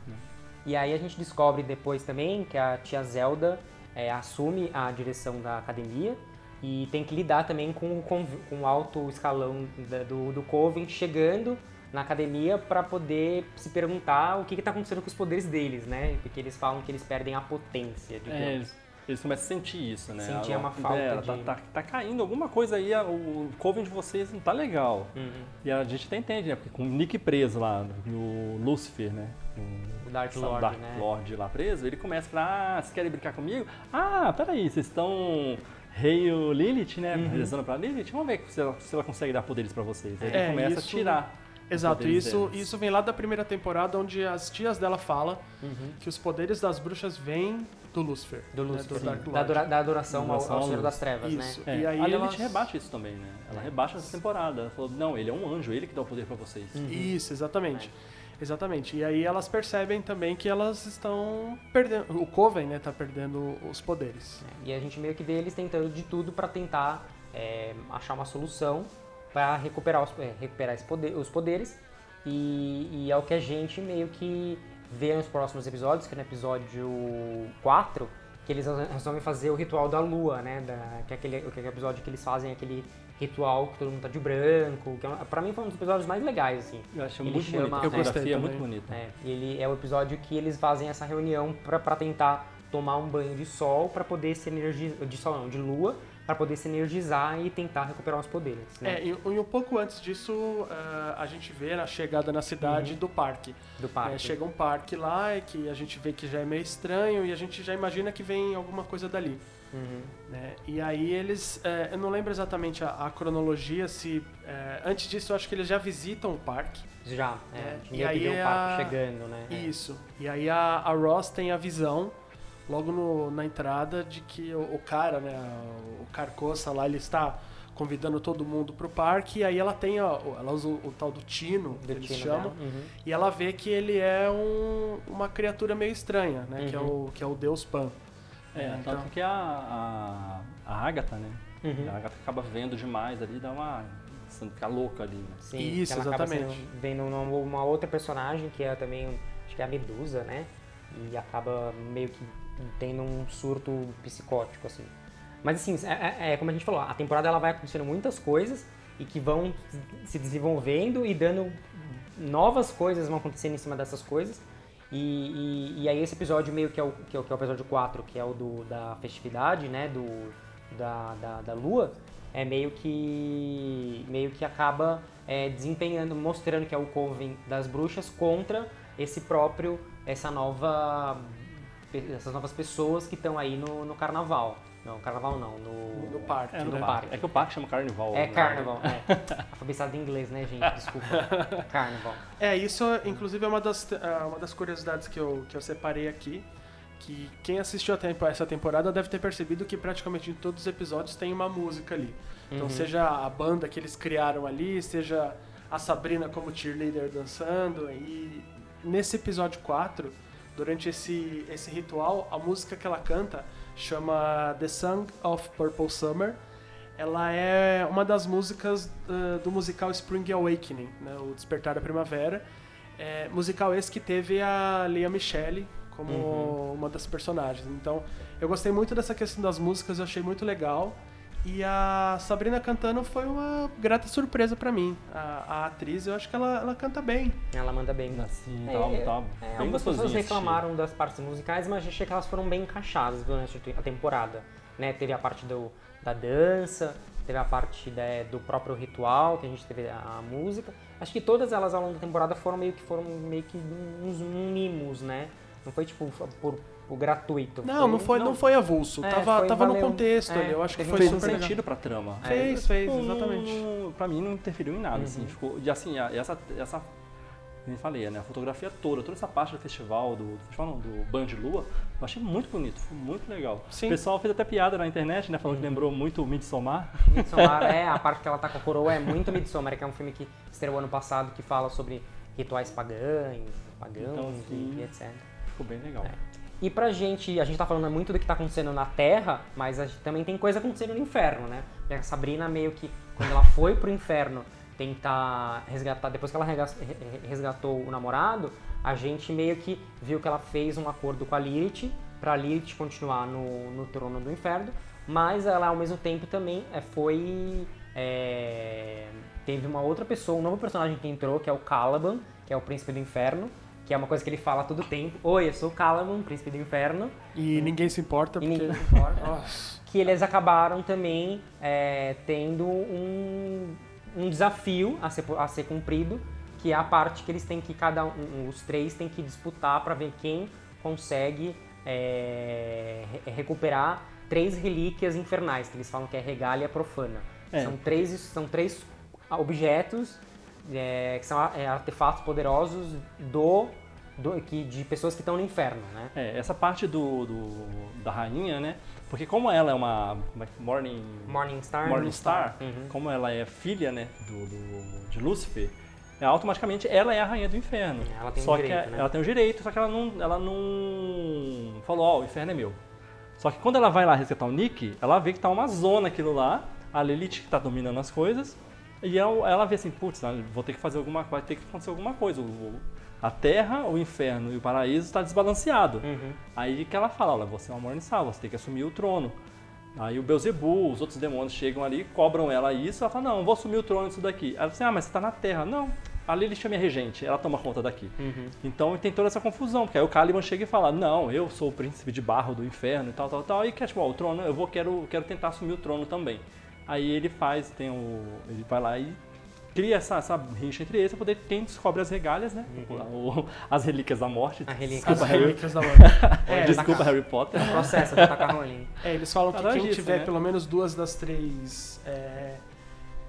Speaker 1: E aí a gente descobre depois também que a tia Zelda é, assume a direção da academia e tem que lidar também com, o conv- com o alto escalão da- do, do Coven chegando na academia para poder se perguntar o que está acontecendo com os poderes deles, né? Porque eles falam que eles perdem a potência, digamos.
Speaker 2: É, eles começam a sentir isso, né?
Speaker 1: Sentir uma falta
Speaker 2: é,
Speaker 1: de-
Speaker 2: Tá, tá- tá caindo alguma coisa aí, o Coven de vocês não tá legal.
Speaker 1: Uhum.
Speaker 2: E a gente até entende, né? Porque com o Nick preso lá, no Lucifer, né?
Speaker 1: O Dark
Speaker 2: essa
Speaker 1: Lord,
Speaker 2: Dark
Speaker 1: né?
Speaker 2: Lord lá preso, ele começa a falar, ah, vocês querem brincar comigo? Ah, peraí, vocês estão... Rei o Lilith, né?
Speaker 1: Uhum.
Speaker 2: Rezando pra Lilith, vamos ver se ela, se ela consegue dar poderes pra vocês. Aí ele
Speaker 3: É,
Speaker 2: começa
Speaker 3: isso-
Speaker 2: a tirar.
Speaker 3: Exato, isso,
Speaker 2: deles.
Speaker 3: isso vem lá da primeira temporada, onde as tias dela falam
Speaker 1: Uhum.
Speaker 3: que os poderes das bruxas vêm do Lucifer.
Speaker 1: Do
Speaker 3: né,
Speaker 1: Lucifer,
Speaker 3: do
Speaker 1: da, adora- da adoração ao,
Speaker 2: Adoração
Speaker 1: ao
Speaker 2: ao
Speaker 1: Senhor das Trevas,
Speaker 3: Isso.
Speaker 1: né?
Speaker 2: É,
Speaker 3: E aí
Speaker 2: a Lilith
Speaker 3: elas-
Speaker 2: rebate isso também, né? Ela rebaixa essa temporada. Ela falou, não, ele é um anjo, ele que dá o poder pra vocês.
Speaker 3: Isso, exatamente. Exatamente. E aí elas percebem também que elas estão perdendo. O Coven, né, tá perdendo os poderes.
Speaker 1: E a gente meio que vê eles tentando de tudo para tentar é, achar uma solução para recuperar, os, é, recuperar poder- os poderes. E, e é o que a gente meio que vê nos próximos episódios, que é no episódio 4, que eles resolvem fazer o ritual da lua, né? Da, que, é aquele, que é o episódio que eles fazem aquele ritual que todo mundo tá de branco. Que é, pra mim foi um dos episódios mais legais, assim.
Speaker 2: Eu achei
Speaker 1: Ele
Speaker 2: muito
Speaker 1: chama-
Speaker 2: bonito.
Speaker 1: Eu
Speaker 3: gostei
Speaker 2: é muito bonita.
Speaker 1: É, ele é o episódio que eles fazem essa reunião pra pra tentar tomar um banho de sol pra poder se energizar. De sol não, de lua, pra poder se energizar e tentar recuperar os poderes. Né?
Speaker 3: É, e, e um pouco antes disso, eh, a gente vê a chegada na cidade
Speaker 1: Uhum.
Speaker 3: do parque.
Speaker 1: do parque.
Speaker 3: É, chega um parque lá que a gente vê que já é meio estranho e a gente já imagina que vem alguma coisa dali.
Speaker 1: Uhum.
Speaker 3: né? E aí eles, é, eu não lembro exatamente a, a cronologia, se é, antes disso eu acho que eles já visitam o parque.
Speaker 1: Já, é.
Speaker 3: É, e aí
Speaker 1: vê o parque
Speaker 3: a-
Speaker 1: chegando, né? É.
Speaker 3: Isso. E aí a, a Ross tem a visão logo no- na entrada de que o, o cara, né, o, Carcoça lá, ele está convidando todo mundo pro parque e aí ela tem a, ela usa o, o tal do Tino, que
Speaker 1: Do
Speaker 3: eles
Speaker 1: tino
Speaker 3: chamam.
Speaker 1: Uhum.
Speaker 3: e ela vê que ele é um- uma criatura meio estranha, né, que, é
Speaker 1: Uhum.
Speaker 3: o, que é o deus Pan.
Speaker 2: É,
Speaker 3: É,
Speaker 2: tanto
Speaker 3: então-
Speaker 2: que a, a, a Agatha, né?
Speaker 1: Uhum.
Speaker 2: A gata acaba vendo demais ali, dá uma. Você fica louca ali, né?
Speaker 1: Sim,
Speaker 3: Isso,
Speaker 1: ela acaba
Speaker 3: exatamente.
Speaker 1: sendo- vendo uma, uma outra personagem que é também, acho que é a Medusa, né? E acaba meio que tendo um surto psicótico, assim. Mas assim, é, é- é como a gente falou, a temporada ela vai acontecendo muitas coisas e que vão se desenvolvendo e dando novas coisas vão acontecendo em cima dessas coisas. E, e- e aí esse episódio meio que é o, que é o, que é o episódio 4, que é o do, da festividade, né? Do, da, da, da lua, é meio que meio que acaba é, desempenhando, mostrando que é o Coven das bruxas contra esse próprio, essa nova essas novas pessoas que estão aí no, no carnaval. Não, carnaval não, no,
Speaker 3: No parque,
Speaker 2: É, no
Speaker 3: né?
Speaker 2: parque. É que o parque chama Carnival.
Speaker 1: É
Speaker 2: né?
Speaker 1: carnaval, é. Alfabetizado em inglês, né, gente? Desculpa. Carnaval.
Speaker 3: É, isso inclusive é uma das, é uma das curiosidades que eu, que eu separei aqui. Que quem assistiu a tempo- essa temporada deve ter percebido que praticamente em todos os episódios tem uma música ali. Então,
Speaker 1: Uhum.
Speaker 3: seja a banda que eles criaram ali, seja a Sabrina como cheerleader dançando. E nesse episódio 4, durante esse, esse ritual, a música que ela canta chama The Song of Purple Summer. Ela é uma das músicas uh, do musical Spring Awakening, né, o Despertar da Primavera. É, musical esse que teve a Leah Michele como
Speaker 1: Uhum.
Speaker 3: uma das personagens. Então, eu gostei muito dessa questão das músicas, eu achei muito legal. E a Sabrina cantando foi uma grata surpresa pra mim. A, a atriz, eu acho que ela, ela canta bem.
Speaker 1: Ela manda bem.
Speaker 2: Assim, tava,
Speaker 1: é,
Speaker 2: tava
Speaker 1: é,
Speaker 2: bem
Speaker 1: algumas pessoas reclamaram das partes musicais, mas achei que elas foram bem encaixadas durante a temporada. Né? Teve a parte do, da dança, teve a parte né, do próprio ritual, que a gente teve a, a música. Acho que todas elas ao longo da temporada foram meio que foram meio que uns mimos, né? Não foi tipo por, por gratuito.
Speaker 3: Não, não foi, não foi avulso.
Speaker 1: É,
Speaker 3: tava
Speaker 1: foi-
Speaker 3: tava no
Speaker 1: valeu.
Speaker 3: contexto
Speaker 1: É,
Speaker 3: ali. Eu acho que foi
Speaker 2: sentido pra trama.
Speaker 3: Fez,
Speaker 2: É,
Speaker 3: fez, exatamente.
Speaker 2: não- pra mim não interferiu em nada, assim. Ficou, e assim, a- essa, essa, como eu falei, né, a fotografia toda, toda essa parte do festival, do, do festival não, do Band Lua, eu achei muito bonito, foi muito legal.
Speaker 3: Sim.
Speaker 2: O pessoal fez até piada na internet, né, falando que lembrou muito o Midsommar.
Speaker 1: Midsommar é, a parte que ela tá com a coroa é muito Midsommar, que é um filme que estreou ano passado, que fala sobre rituais pagãos, pagãos
Speaker 2: Então,
Speaker 1: e, e etc.
Speaker 2: Ficou bem legal.
Speaker 1: E pra gente, a gente tá falando muito do que tá acontecendo na Terra, mas a gente também tem coisa acontecendo no inferno, né? Porque a Sabrina meio que, quando ela foi pro inferno tentar resgatar, depois que ela resgatou o namorado, a gente meio que viu que ela fez um acordo com a Lilith, pra Lilith continuar no, no trono do inferno, mas ela ao mesmo tempo também é, foi... é, teve uma outra pessoa, um novo personagem que entrou, que é o Caliban, que é o príncipe do inferno, que é uma coisa que ele fala todo tempo. Oi, eu sou o Caliban, príncipe do inferno.
Speaker 3: E ninguém se importa,
Speaker 1: E
Speaker 3: porque.
Speaker 1: ninguém se importa.
Speaker 3: Nossa.
Speaker 1: Que eles acabaram também é, tendo um, um desafio a ser, a ser cumprido, que é a parte que eles têm que, cada um, os três têm que disputar para ver quem consegue é, re- recuperar três relíquias infernais, que eles falam que é regália profana.
Speaker 2: É.
Speaker 1: São, três, são três objetos é, que são é, artefatos poderosos do, do que, de pessoas que estão no inferno, né?
Speaker 2: É, essa parte do, do- da rainha, né, porque como ela é uma é Morning...
Speaker 1: Morning Star.
Speaker 2: Morningstar,
Speaker 1: Uhum.
Speaker 2: como ela é filha, né, do, do- de Lúcifer, é, automaticamente ela é a rainha do inferno.
Speaker 1: Ela tem o
Speaker 2: só
Speaker 1: direito,
Speaker 2: que
Speaker 1: né?
Speaker 2: ela tem o direito, só que ela não, ela não falou, ó, o inferno é meu. Só que quando ela vai lá resgatar o Nick, ela vê que tá uma zona aquilo lá, a Lilith que tá dominando as coisas, e ela, ela vê assim, putz, né, vou ter que fazer alguma vai ter que acontecer alguma coisa. O- a terra, o inferno e o paraíso está desbalanceado.
Speaker 1: Uhum.
Speaker 2: Aí que ela fala, olha, você é uma Morningstar, você tem que assumir o trono. Aí o Beelzebub, os outros demônios chegam ali, cobram ela isso, ela fala, não, eu vou assumir o trono disso daqui. Ela fala assim, ah, mas você tá na Terra. Não, a Lilith é minha regente, ela toma conta daqui.
Speaker 1: Uhum.
Speaker 2: Então tem toda essa confusão, porque aí o Caliban chega e fala, não, eu sou o príncipe de barro do inferno e tal, tal, tal, e quer, tipo, ó, o trono, eu vou, quero, quero tentar assumir o trono também. Aí ele faz, tem o. ele vai lá e cria essa, essa rixa entre eles pra poder quem descobre as regálias, né? O- as relíquias da morte.
Speaker 1: A relíquia
Speaker 2: Desculpa,
Speaker 3: As
Speaker 2: Harry,
Speaker 3: relíquias da morte. É,
Speaker 2: desculpa,
Speaker 1: tá-
Speaker 2: Harry Potter.
Speaker 1: Processo do Taca Rowling.
Speaker 3: É, eles falam que quem
Speaker 2: disso,
Speaker 3: tiver
Speaker 2: né?
Speaker 3: pelo menos duas das três. é,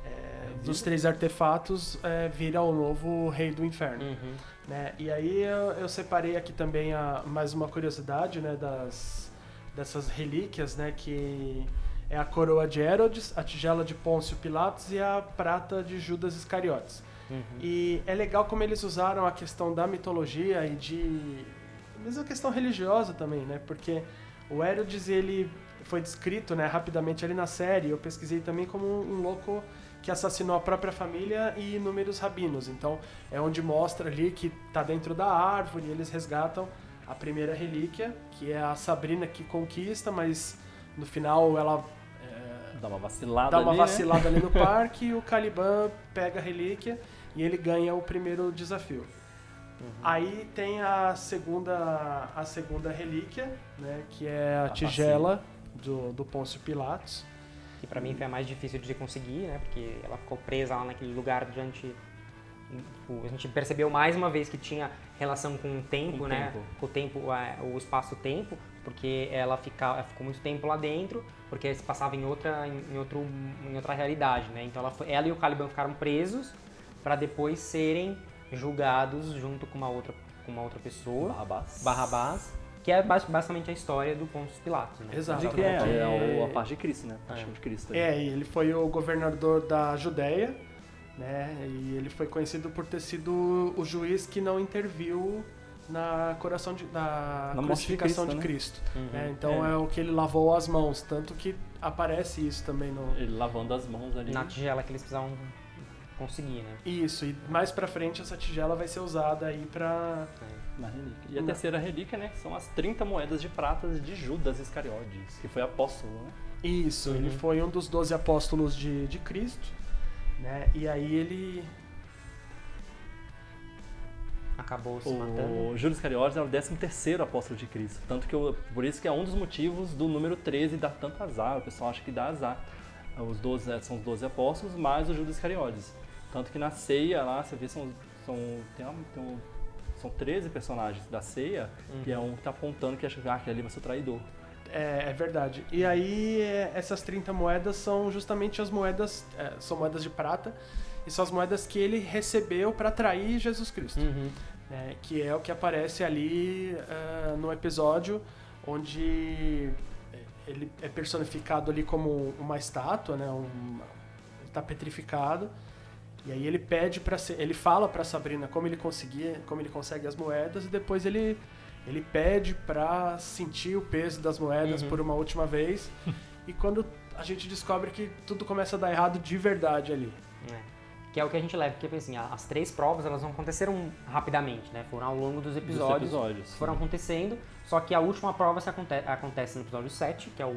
Speaker 3: é, dos três artefatos é, vira o novo rei do inferno.
Speaker 1: Uhum.
Speaker 3: né? E aí eu, eu separei aqui também a, mais uma curiosidade né, das, dessas relíquias, né? Que é a coroa de Herodes, a tigela de Pôncio Pilatos e a prata de Judas Iscariotes.
Speaker 1: Uhum.
Speaker 3: E é legal como eles usaram a questão da mitologia e de. mesmo a questão religiosa também, né? Porque o Herodes, ele foi descrito né, rapidamente ali na série, eu pesquisei também como um louco que assassinou a própria família e inúmeros rabinos. Então é onde mostra ali que tá dentro da árvore eles resgatam a primeira relíquia, que é a Sabrina que conquista, mas no final ela
Speaker 2: Dá uma vacilada
Speaker 3: dá uma
Speaker 2: ali, né?
Speaker 3: vacilada ali no parque e o Caliban pega a relíquia e ele ganha o primeiro desafio.
Speaker 2: Uhum.
Speaker 3: Aí tem a segunda, a segunda relíquia, né, que é a,
Speaker 2: A
Speaker 3: tigela do, do Pôncio Pilatos.
Speaker 1: Que pra mim foi a mais difícil de conseguir, né? Porque ela ficou presa lá naquele lugar durante. tipo, A gente percebeu mais uma vez que tinha relação com o tempo,
Speaker 2: Com o
Speaker 1: né?
Speaker 2: tempo.
Speaker 1: Com o tempo, é, o espaço-tempo, porque ela, fica, ela ficou muito tempo lá dentro, porque se passava em outra, em, em outro, em outra realidade, né? Então ela, foi, ela e o Caliban ficaram presos para depois serem julgados junto com uma outra, com uma outra pessoa,
Speaker 2: Barrabás.
Speaker 1: Barrabás, que é bas- basicamente a história do Pôncio Pilatos, né?
Speaker 3: Exato.
Speaker 2: De que é, é o- a parte de Cristo, né? A paixão
Speaker 1: É.
Speaker 2: de Cristo.
Speaker 3: É, e ele foi o governador da Judéia, né? E ele foi conhecido por ter sido o juiz que não interviu na coração de, na,
Speaker 2: Na morte de
Speaker 3: crucificação
Speaker 2: Cristo,
Speaker 3: de
Speaker 2: né?
Speaker 3: Cristo.
Speaker 1: Uhum.
Speaker 3: né? Então é.
Speaker 2: É.
Speaker 3: o que ele lavou as mãos, tanto que aparece isso também no
Speaker 2: Ele lavando as mãos ali.
Speaker 1: Na tigela que eles precisavam conseguir, né?
Speaker 3: isso. E mais pra frente essa tigela vai ser usada aí pra
Speaker 2: Na relíquia. E a
Speaker 3: Na-
Speaker 2: terceira relíquia, né? São as 30 moedas de prata de Judas Iscariotes, que foi apóstolo, né?
Speaker 3: Isso, ele
Speaker 1: Uhum.
Speaker 3: foi um dos doze apóstolos de, de Cristo, né? E aí ele
Speaker 1: Acabou se matando.
Speaker 2: O Judas Iscariotes era o 13º apóstolo de Cristo. Tanto que eu, por isso que é um dos motivos do número 13 dar tanto azar. O pessoal acha que dá azar. Os 12, eh, são os 12 apóstolos mais o Judas Iscariotes. Tanto que na ceia lá, você vê, são, são, tem um- tem um- são 13 personagens da ceia, e é um que tá apontando que acha que ah, aquele ali vai ser o traidor.
Speaker 3: É, é verdade. E aí, é, essas 30 moedas são justamente as moedas, é, são moedas de prata, e são as moedas que ele recebeu para trair Jesus Cristo.
Speaker 1: Uhum.
Speaker 3: né, que é o que aparece ali é, no episódio onde ele é personificado ali como uma estátua, né, um, ele tá petrificado. E aí ele pede para ele fala para Sabrina como ele conseguia, como ele consegue as moedas e depois ele ele pede para sentir o peso das moedas
Speaker 1: Uhum.
Speaker 3: por uma última vez. e quando a gente descobre que tudo começa a dar errado de verdade ali.
Speaker 1: É. Que é o que a gente leva, porque assim, as três provas elas não aconteceram rapidamente, né? Foram ao longo dos episódios,
Speaker 2: episódios,
Speaker 1: foram
Speaker 2: sim.
Speaker 1: acontecendo, só que a última prova se aconte- acontece no episódio 7, que é o,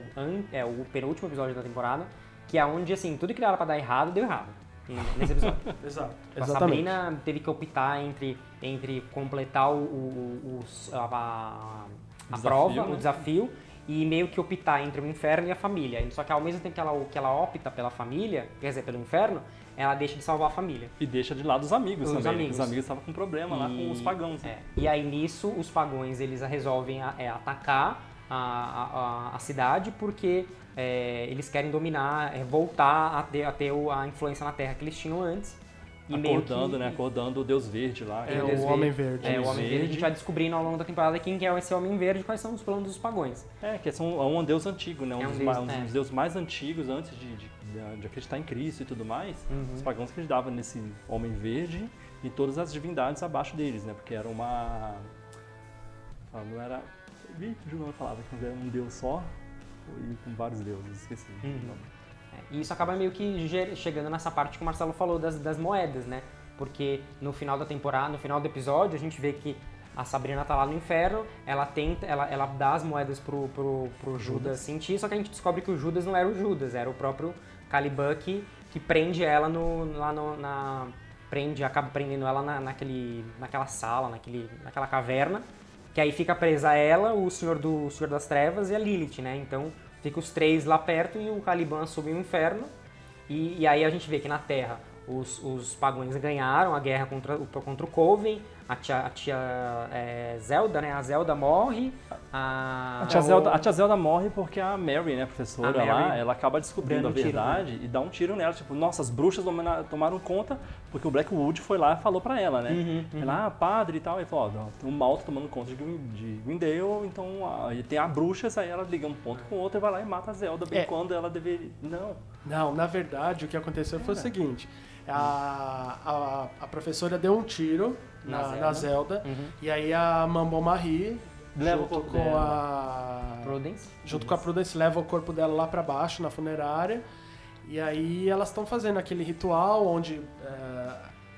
Speaker 1: é o penúltimo episódio da temporada, que é onde, assim, tudo que era pra dar errado, deu errado. Nesse episódio.
Speaker 3: Exato.
Speaker 1: A Sabrina teve que optar entre, entre completar o, o- o- a, a- a
Speaker 2: Desafio,
Speaker 1: prova,
Speaker 2: né?
Speaker 1: o desafio, e meio que optar entre o inferno e a família. Só que ao mesmo tempo que ela, que ela opta pela família, quer dizer, pelo inferno, ela deixa de salvar a família.
Speaker 2: E deixa de lado os amigos
Speaker 1: Os
Speaker 2: também.
Speaker 1: amigos.
Speaker 2: Os amigos estavam com problema lá com
Speaker 1: E-
Speaker 2: os pagãos. né?
Speaker 1: é. E aí nisso os pagões eles resolvem a- é, atacar a, a- a- cidade porque é, eles querem dominar, é, voltar a ter, a ter a influência na Terra que eles tinham antes. E meio que,
Speaker 2: Acordando, né? Acordando o Deus Verde lá.
Speaker 3: É,
Speaker 1: Meu
Speaker 3: o
Speaker 1: Deus
Speaker 3: Homem
Speaker 1: Verde.
Speaker 3: Verde.
Speaker 1: É, o Homem Verde. A gente vai descobrindo ao longo da temporada quem que é esse Homem Verde e quais são os planos dos pagões.
Speaker 2: É, que são, é um deus antigo, né? Um,
Speaker 1: É um
Speaker 2: dos,
Speaker 1: deus,
Speaker 2: um
Speaker 1: é.
Speaker 2: dos deuses mais antigos antes de, de, de acreditar em Cristo e tudo mais.
Speaker 1: Uhum.
Speaker 2: Os pagãos acreditavam nesse homem verde e todas as divindades abaixo deles, né? Porque era uma. Não era. Ih, o da palavra, que era um deus só e com vários deuses, esqueci. o
Speaker 1: Uhum.
Speaker 2: nome.
Speaker 1: É, E isso acaba meio que chegando nessa parte que o Marcelo falou das, das moedas, né? Porque no final da temporada, no final do episódio, a gente vê que a Sabrina tá lá no inferno, ela tenta, ela, ela dá as moedas pro, pro, pro Judas sentir, só que a gente descobre que o Judas não era o Judas, era o próprio Caliban que, que prende ela no, lá no, na... prende, acaba prendendo ela na, naquele, naquela sala, naquele, naquela caverna, que aí fica presa ela, o Senhor, do, o Senhor das Trevas e a Lilith, né? Então fica os três lá perto e o Caliban sobe no inferno. E, e aí a gente vê que na Terra os, os pagões ganharam a guerra contra, o- contra o Coven, a tia, a tia é, Zelda, né? A Zelda morre, a...
Speaker 2: A tia, Zelda, a tia Zelda morre porque a Mary, né, a professora
Speaker 1: A Mary
Speaker 2: lá, ela acaba descobrindo a
Speaker 1: um tiro,
Speaker 2: verdade e dá um tiro nela. Tipo, nossa, as bruxas tomaram conta porque o Blackwood foi lá e falou pra ela, né?
Speaker 1: Uhum,
Speaker 2: Ela, ah, padre e tal. Ele falou, ó, não, o mal tomando conta de, de então aí tem a bruxas, aí ela liga um ponto com o outro e vai lá e mata a Zelda, bem
Speaker 3: É.
Speaker 2: quando ela deveria... Não.
Speaker 3: Não, na verdade o que aconteceu foi o
Speaker 2: É.
Speaker 3: seguinte: a, a, a professora deu um tiro
Speaker 1: Na
Speaker 3: na,
Speaker 1: Zelda.
Speaker 3: na Zelda,
Speaker 1: Uhum.
Speaker 3: e aí a Mambo Marie
Speaker 2: Leva o
Speaker 3: junto
Speaker 2: corpo
Speaker 3: com
Speaker 2: dela.
Speaker 3: a
Speaker 1: Prudence.
Speaker 3: junto com a Prudence leva o corpo dela lá pra baixo na funerária e aí elas estão fazendo aquele ritual onde é,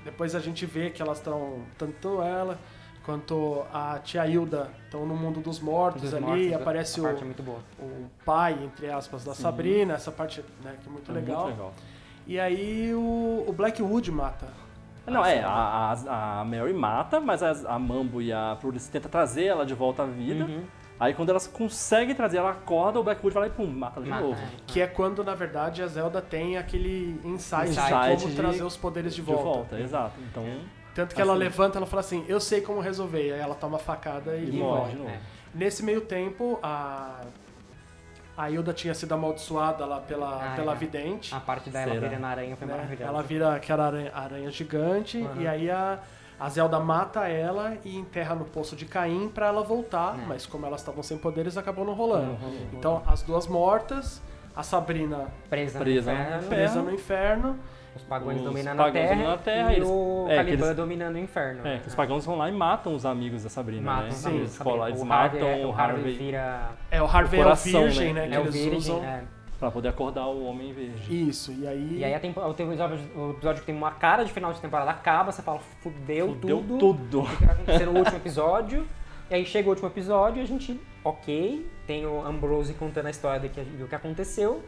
Speaker 3: depois a gente vê que elas estão tanto ela quanto a tia Hilda estão no mundo dos mortos
Speaker 1: Dos
Speaker 3: ali
Speaker 1: mortos,
Speaker 3: e aparece o,
Speaker 1: é muito boa.
Speaker 3: o pai entre aspas da
Speaker 2: Sim.
Speaker 3: Sabrina essa parte né, que é muito
Speaker 2: É
Speaker 3: legal.
Speaker 2: Muito legal.
Speaker 3: E aí o, o Blackwood mata
Speaker 2: Não,
Speaker 3: a
Speaker 2: é, a, a, a Mary mata, mas as- a, Mambo e a Prudence tentam trazer ela de volta à vida.
Speaker 1: Uhum.
Speaker 2: Aí quando elas conseguem trazer, ela acorda, o Blackwood vai lá e pum, mata ela de
Speaker 1: Mata,
Speaker 2: novo.
Speaker 1: é.
Speaker 3: que é quando na verdade a Zelda tem aquele insight,
Speaker 1: Insight
Speaker 3: de como
Speaker 2: de-
Speaker 3: trazer os poderes de
Speaker 2: De
Speaker 3: volta.
Speaker 2: volta, exato. Então,
Speaker 3: Tanto que ela
Speaker 2: Assim.
Speaker 3: levanta, ela fala assim, eu sei como resolver. Aí ela toma a facada e,
Speaker 2: E
Speaker 3: e
Speaker 2: morre
Speaker 3: morre.
Speaker 2: de novo.
Speaker 1: É.
Speaker 3: Nesse meio tempo, a, a Hilda tinha sido amaldiçoada lá pela,
Speaker 1: Ah,
Speaker 3: pela
Speaker 1: é.
Speaker 3: vidente.
Speaker 1: A parte dela
Speaker 2: Será?
Speaker 1: virando aranha foi
Speaker 3: né?
Speaker 1: maravilhosa.
Speaker 3: Ela vira aquela aranha, aranha gigante
Speaker 1: Uhum.
Speaker 3: e aí a, a Zelda mata ela e enterra no poço de Caim pra ela voltar.
Speaker 1: É.
Speaker 3: Mas como elas estavam sem poderes, acabou não rolando.
Speaker 2: Não rolou.
Speaker 3: Então, as duas mortas, a Sabrina
Speaker 1: presa,
Speaker 2: Presa
Speaker 1: no inferno,
Speaker 3: presa no inferno.
Speaker 1: Os pagões
Speaker 2: Os
Speaker 1: dominando
Speaker 2: pagãos
Speaker 1: a terra,
Speaker 2: dominando a terra,
Speaker 1: e
Speaker 2: eles-
Speaker 1: o
Speaker 2: é,
Speaker 1: Caliban
Speaker 2: eles-
Speaker 1: dominando o inferno.
Speaker 2: é, que os pagãos vão lá e matam os amigos da Sabrina,
Speaker 1: Matam
Speaker 2: né?
Speaker 1: os
Speaker 3: Sim.
Speaker 1: amigos,
Speaker 2: Eles,
Speaker 1: Sabrina.
Speaker 2: eles
Speaker 1: o Harvey,
Speaker 2: matam
Speaker 1: é-
Speaker 2: o
Speaker 1: o Harvey
Speaker 2: Harvey
Speaker 1: vira
Speaker 3: É, o Harvey
Speaker 2: coração,
Speaker 3: é o virgem,
Speaker 2: né?
Speaker 3: né?
Speaker 1: É o
Speaker 3: eles
Speaker 1: virgem,
Speaker 3: usam.
Speaker 1: é.
Speaker 2: pra poder acordar o Homem Verde.
Speaker 3: Isso, e aí...
Speaker 1: E aí a tempo, o, episódio, o episódio que tem uma cara de final de temporada acaba, você fala, fudeu,
Speaker 2: Deu
Speaker 1: tudo.
Speaker 2: tudo.
Speaker 1: O que vai acontecer no último episódio. E aí chega o último episódio e a gente, ok, tem o Ambrose contando a história do que, do que aconteceu.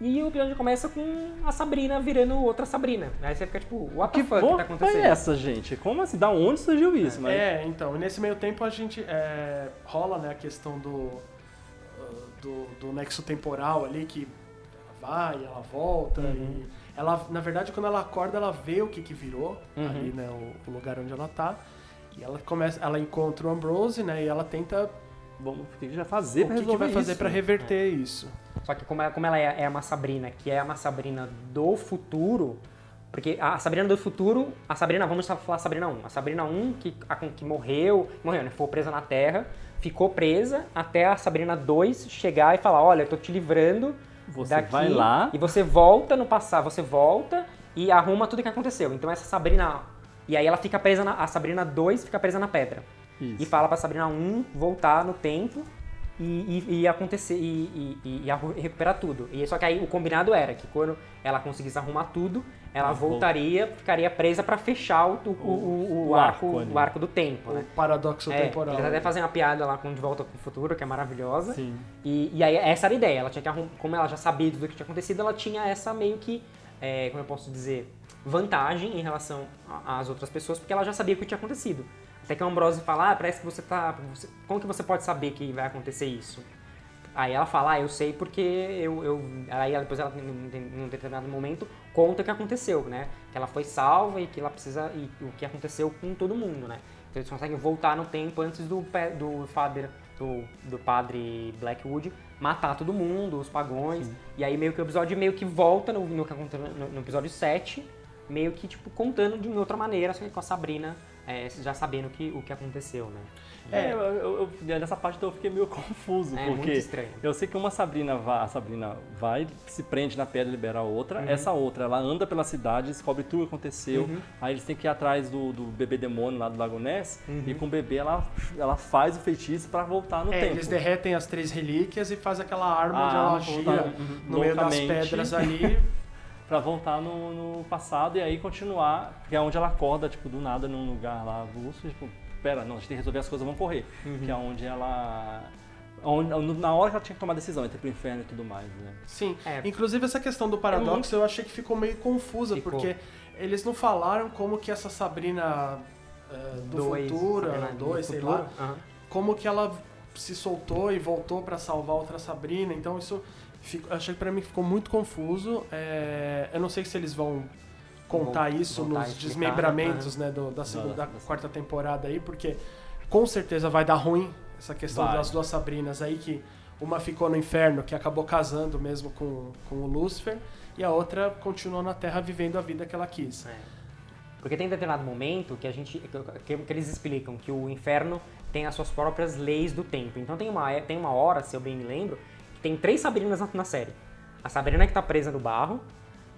Speaker 1: E o episódio começa com a Sabrina virando outra Sabrina. Aí você fica tipo, what the
Speaker 2: Que
Speaker 1: fuck que tá acontecendo?
Speaker 2: é essa, gente? Como assim? Da onde surgiu isso? Mas...
Speaker 3: É, então, nesse meio tempo a gente é, rola né, a questão do, do, do nexo temporal ali, que ela vai, ela volta,
Speaker 1: Uhum.
Speaker 3: e ela, na verdade, quando ela acorda, ela vê o que que virou
Speaker 1: Uhum.
Speaker 3: ali, né, o, o lugar onde ela tá, e ela começa, ela encontra o Ambrose, né, e ela tenta
Speaker 2: Vamos, o que que já fazer
Speaker 3: o
Speaker 2: pra
Speaker 3: que, que
Speaker 2: resolver
Speaker 3: vai fazer
Speaker 2: isso?
Speaker 3: pra reverter isso.
Speaker 1: Só que como ela, como ela é, é uma Sabrina, que é uma Sabrina do futuro, porque a Sabrina do futuro, a Sabrina, vamos falar Sabrina 1. A Sabrina 1 que, a- que morreu, morreu, né? Foi presa na Terra, ficou presa até a Sabrina 2 chegar e falar, olha, eu tô te livrando
Speaker 2: Você
Speaker 1: daqui.
Speaker 2: vai lá.
Speaker 1: E você volta no passado, você volta e arruma tudo que aconteceu. Então essa Sabrina. E aí ela fica presa na. A Sabrina 2 fica presa na pedra.
Speaker 2: Isso.
Speaker 1: E fala pra Sabrina 1 voltar no tempo e, e, e acontecer e, e, e recuperar tudo. E só que aí o combinado era que quando ela conseguisse arrumar tudo, ela
Speaker 2: Ela
Speaker 1: voltaria, ficaria presa pra fechar o, o, o, o,
Speaker 2: o
Speaker 1: arco,
Speaker 2: arco
Speaker 1: o arco do tempo, né?
Speaker 3: O paradoxo
Speaker 1: É,
Speaker 3: temporal.
Speaker 1: eles até fazem uma piada lá com De Volta pro Futuro, que é maravilhosa.
Speaker 2: Sim.
Speaker 1: E, e aí essa era a ideia, ela tinha que arrum... como ela já sabia tudo o que tinha acontecido, ela tinha essa meio que, é, como eu posso dizer, vantagem em relação às outras pessoas, porque ela já sabia o que tinha acontecido. Até que o Ambrose fala, ah, parece que você tá... você- Como que você pode saber que vai acontecer isso? Aí ela fala, ah, eu sei porque eu... eu... Aí ela, depois ela, em um determinado momento, conta o que aconteceu, né? Que ela foi salva e que ela precisa... E o que aconteceu com todo mundo, né? Então eles conseguem voltar no tempo antes do, do father, do, do padre Blackwood matar todo mundo, os pagões. E aí meio que o episódio meio que volta no, no, no, no episódio 7, meio que tipo contando de outra maneira, só que com a Sabrina é, já sabendo o que, o que aconteceu, né?
Speaker 2: É, eu, eu, eu- nessa parte eu fiquei meio confuso,
Speaker 1: É muito
Speaker 2: porque
Speaker 1: estranho.
Speaker 2: eu sei que uma Sabrina vai, a Sabrina vai, se prende na pedra e libera a outra.
Speaker 1: Uhum.
Speaker 2: Essa outra, ela anda pela cidade, descobre tudo o que aconteceu.
Speaker 1: Uhum.
Speaker 2: Aí eles têm que ir atrás do, do bebê demônio lá do Lago Ness.
Speaker 1: Uhum.
Speaker 2: E com o bebê ela, ela faz o feitiço pra voltar no
Speaker 3: É,
Speaker 2: tempo.
Speaker 3: eles derretem as três relíquias e faz aquela arma onde
Speaker 2: Ah,
Speaker 3: ela
Speaker 2: vou
Speaker 3: gira no meio das pedras ali.
Speaker 2: Pra voltar no, no passado e aí continuar, que é onde ela acorda, tipo, do nada num lugar lá avulso, tipo, pera, não, a gente tem que resolver as coisas, vamos correr.
Speaker 1: Uhum.
Speaker 2: Que é onde ela. onde- na hora que ela tinha que tomar decisão entre pro inferno e tudo mais, né?
Speaker 3: Sim.
Speaker 1: É.
Speaker 3: Inclusive essa questão do paradoxo
Speaker 1: muito-
Speaker 3: eu achei que ficou meio confusa,
Speaker 1: Ficou.
Speaker 3: porque eles não falaram como que essa Sabrina eh, do
Speaker 1: Dois,
Speaker 3: futuro,
Speaker 1: Sabrina do
Speaker 3: dois, sei
Speaker 1: futuro,
Speaker 3: lá,
Speaker 1: aham.
Speaker 3: como que ela se soltou e voltou pra salvar outra Sabrina. Então isso fico, achei que pra mim ficou muito confuso. É, eu não sei se eles vão contar
Speaker 1: Vão-
Speaker 3: isso
Speaker 1: a
Speaker 3: nos
Speaker 1: explicar,
Speaker 3: desmembramentos né, do- da, segunda,
Speaker 2: Da-
Speaker 3: quarta temporada aí, porque com certeza vai dar ruim essa questão
Speaker 2: Vai.
Speaker 3: das duas Sabrinas aí, que uma ficou no inferno, que acabou casando mesmo com, com o Lúcifer, e a outra continuou na Terra vivendo a vida que ela quis.
Speaker 1: É. Porque tem determinado momento que a gente que, que eles explicam que o inferno tem as suas próprias leis do tempo. Então tem uma tem uma hora, se eu bem me lembro, tem três Sabrinas na, série. A Sabrina que tá presa no barro,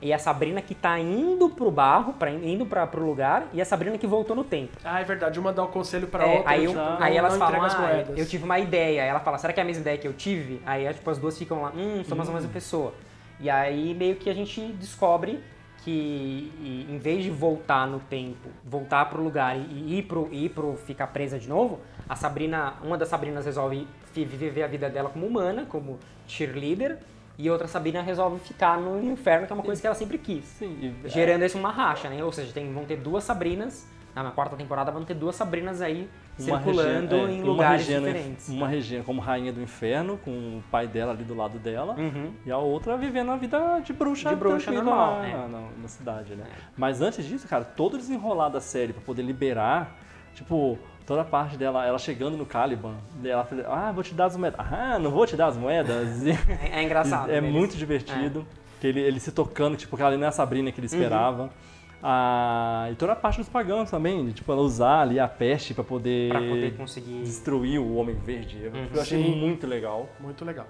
Speaker 1: e a Sabrina que tá indo pro barro, pra, indo pra, pro lugar, e a Sabrina que voltou no tempo.
Speaker 3: Ah, é verdade. Uma dá o conselho pra
Speaker 1: É,
Speaker 3: outra.
Speaker 1: aí, eu-
Speaker 3: não-
Speaker 1: aí elas falam, ah, eu tive uma ideia. Aí ela fala, será que é a mesma ideia que eu tive? Aí tipo, as duas ficam lá, hum, somos a mesma pessoa. E aí meio que a gente descobre que em vez de voltar no tempo, voltar pro lugar e, ir pro, ir pro ficar presa de novo, a Sabrina, uma das Sabrinas resolve viver a vida dela como humana, como cheerleader, e outra Sabrina resolve ficar no inferno, que é uma coisa que ela sempre quis.
Speaker 2: Sim, e-
Speaker 1: Gerando isso uma racha, né? Ou seja, tem, vão ter duas Sabrinas, na quarta temporada vão ter duas Sabrinas aí
Speaker 2: uma
Speaker 1: circulando
Speaker 2: é,
Speaker 1: em
Speaker 2: uma
Speaker 1: lugares
Speaker 2: região-
Speaker 1: diferentes.
Speaker 2: Uma região como rainha do inferno, com o pai dela ali do lado dela.
Speaker 1: Uhum.
Speaker 2: E a outra vivendo a vida de bruxa,
Speaker 1: De bruxa normal,
Speaker 2: lá
Speaker 1: é.
Speaker 2: na, na- na cidade, né? Mas antes disso, cara, todo desenrolar da série pra poder liberar, tipo, toda a parte dela, ela chegando no Caliban, ela fala, ah, vou te dar as moedas. Ah, não vou te dar as moedas.
Speaker 1: É, é engraçado.
Speaker 2: é muito divertido. Que ele, ele se tocando, tipo, que ela não é a Sabrina que ele
Speaker 1: Uhum.
Speaker 2: esperava. Ah, e toda a parte dos pagãos também, de, tipo, ela usar ali a peste pra poder,
Speaker 1: Pra poder conseguir.
Speaker 2: destruir o Homem Verde. Eu,
Speaker 1: Uhum.
Speaker 2: eu achei
Speaker 3: Sim.
Speaker 2: muito legal.
Speaker 3: Muito legal.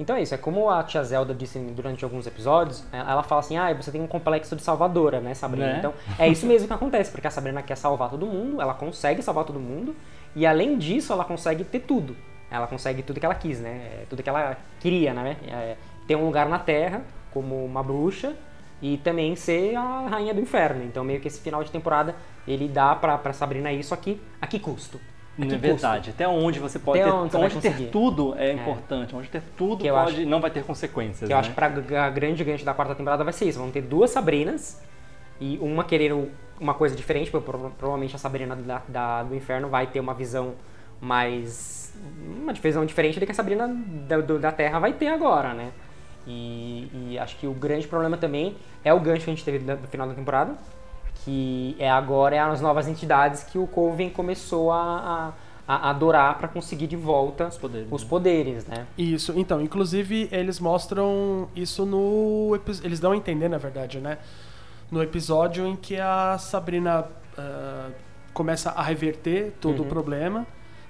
Speaker 1: Então é isso, é como a tia Zelda disse durante alguns episódios, é, ela fala assim, ah, você tem um complexo de salvadora, né, Sabrina?
Speaker 2: Né?
Speaker 1: Então, é isso mesmo que acontece, porque a Sabrina quer salvar todo mundo, ela consegue salvar todo mundo, e além disso, ela consegue ter tudo. Ela consegue tudo que ela quis, né? É, tudo que ela queria, né? É, ter um lugar na Terra, como uma bruxa, e também ser a rainha do inferno. Então, meio que esse final de temporada, ele dá pra, pra Sabrina isso aqui, a que custo?
Speaker 2: É verdade. Até onde você pode
Speaker 1: Até
Speaker 2: ter,
Speaker 1: onde
Speaker 2: onde ter tudo é, importante. Onde ter tudo
Speaker 1: Que
Speaker 2: pode,
Speaker 1: acho-
Speaker 2: não vai ter consequências.
Speaker 1: Que eu
Speaker 2: né?
Speaker 1: acho que a grande gancho da quarta temporada vai ser isso. Vão ter duas Sabrinas e uma querendo uma coisa diferente, porque prova- provavelmente a Sabrina da, da- do inferno vai ter uma visão mais. uma visão diferente do que a Sabrina da, do- da Terra vai ter agora, né? E, e acho que o grande problema também é o gancho que a gente teve do final da temporada, que é agora é as novas entidades que o Coven começou a, a, a adorar para conseguir de volta
Speaker 2: Os poderes,
Speaker 1: os
Speaker 2: né?
Speaker 1: poderes, né?
Speaker 3: Isso, então, inclusive eles mostram isso no. Eles dão a entender, na verdade, né? No episódio em que a Sabrina ah, começa a reverter todo o
Speaker 1: Uhum.
Speaker 3: problema,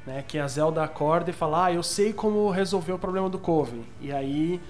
Speaker 3: né? Que a Zelda acorda e fala: Ah, eu sei como resolver o problema do Coven. E aí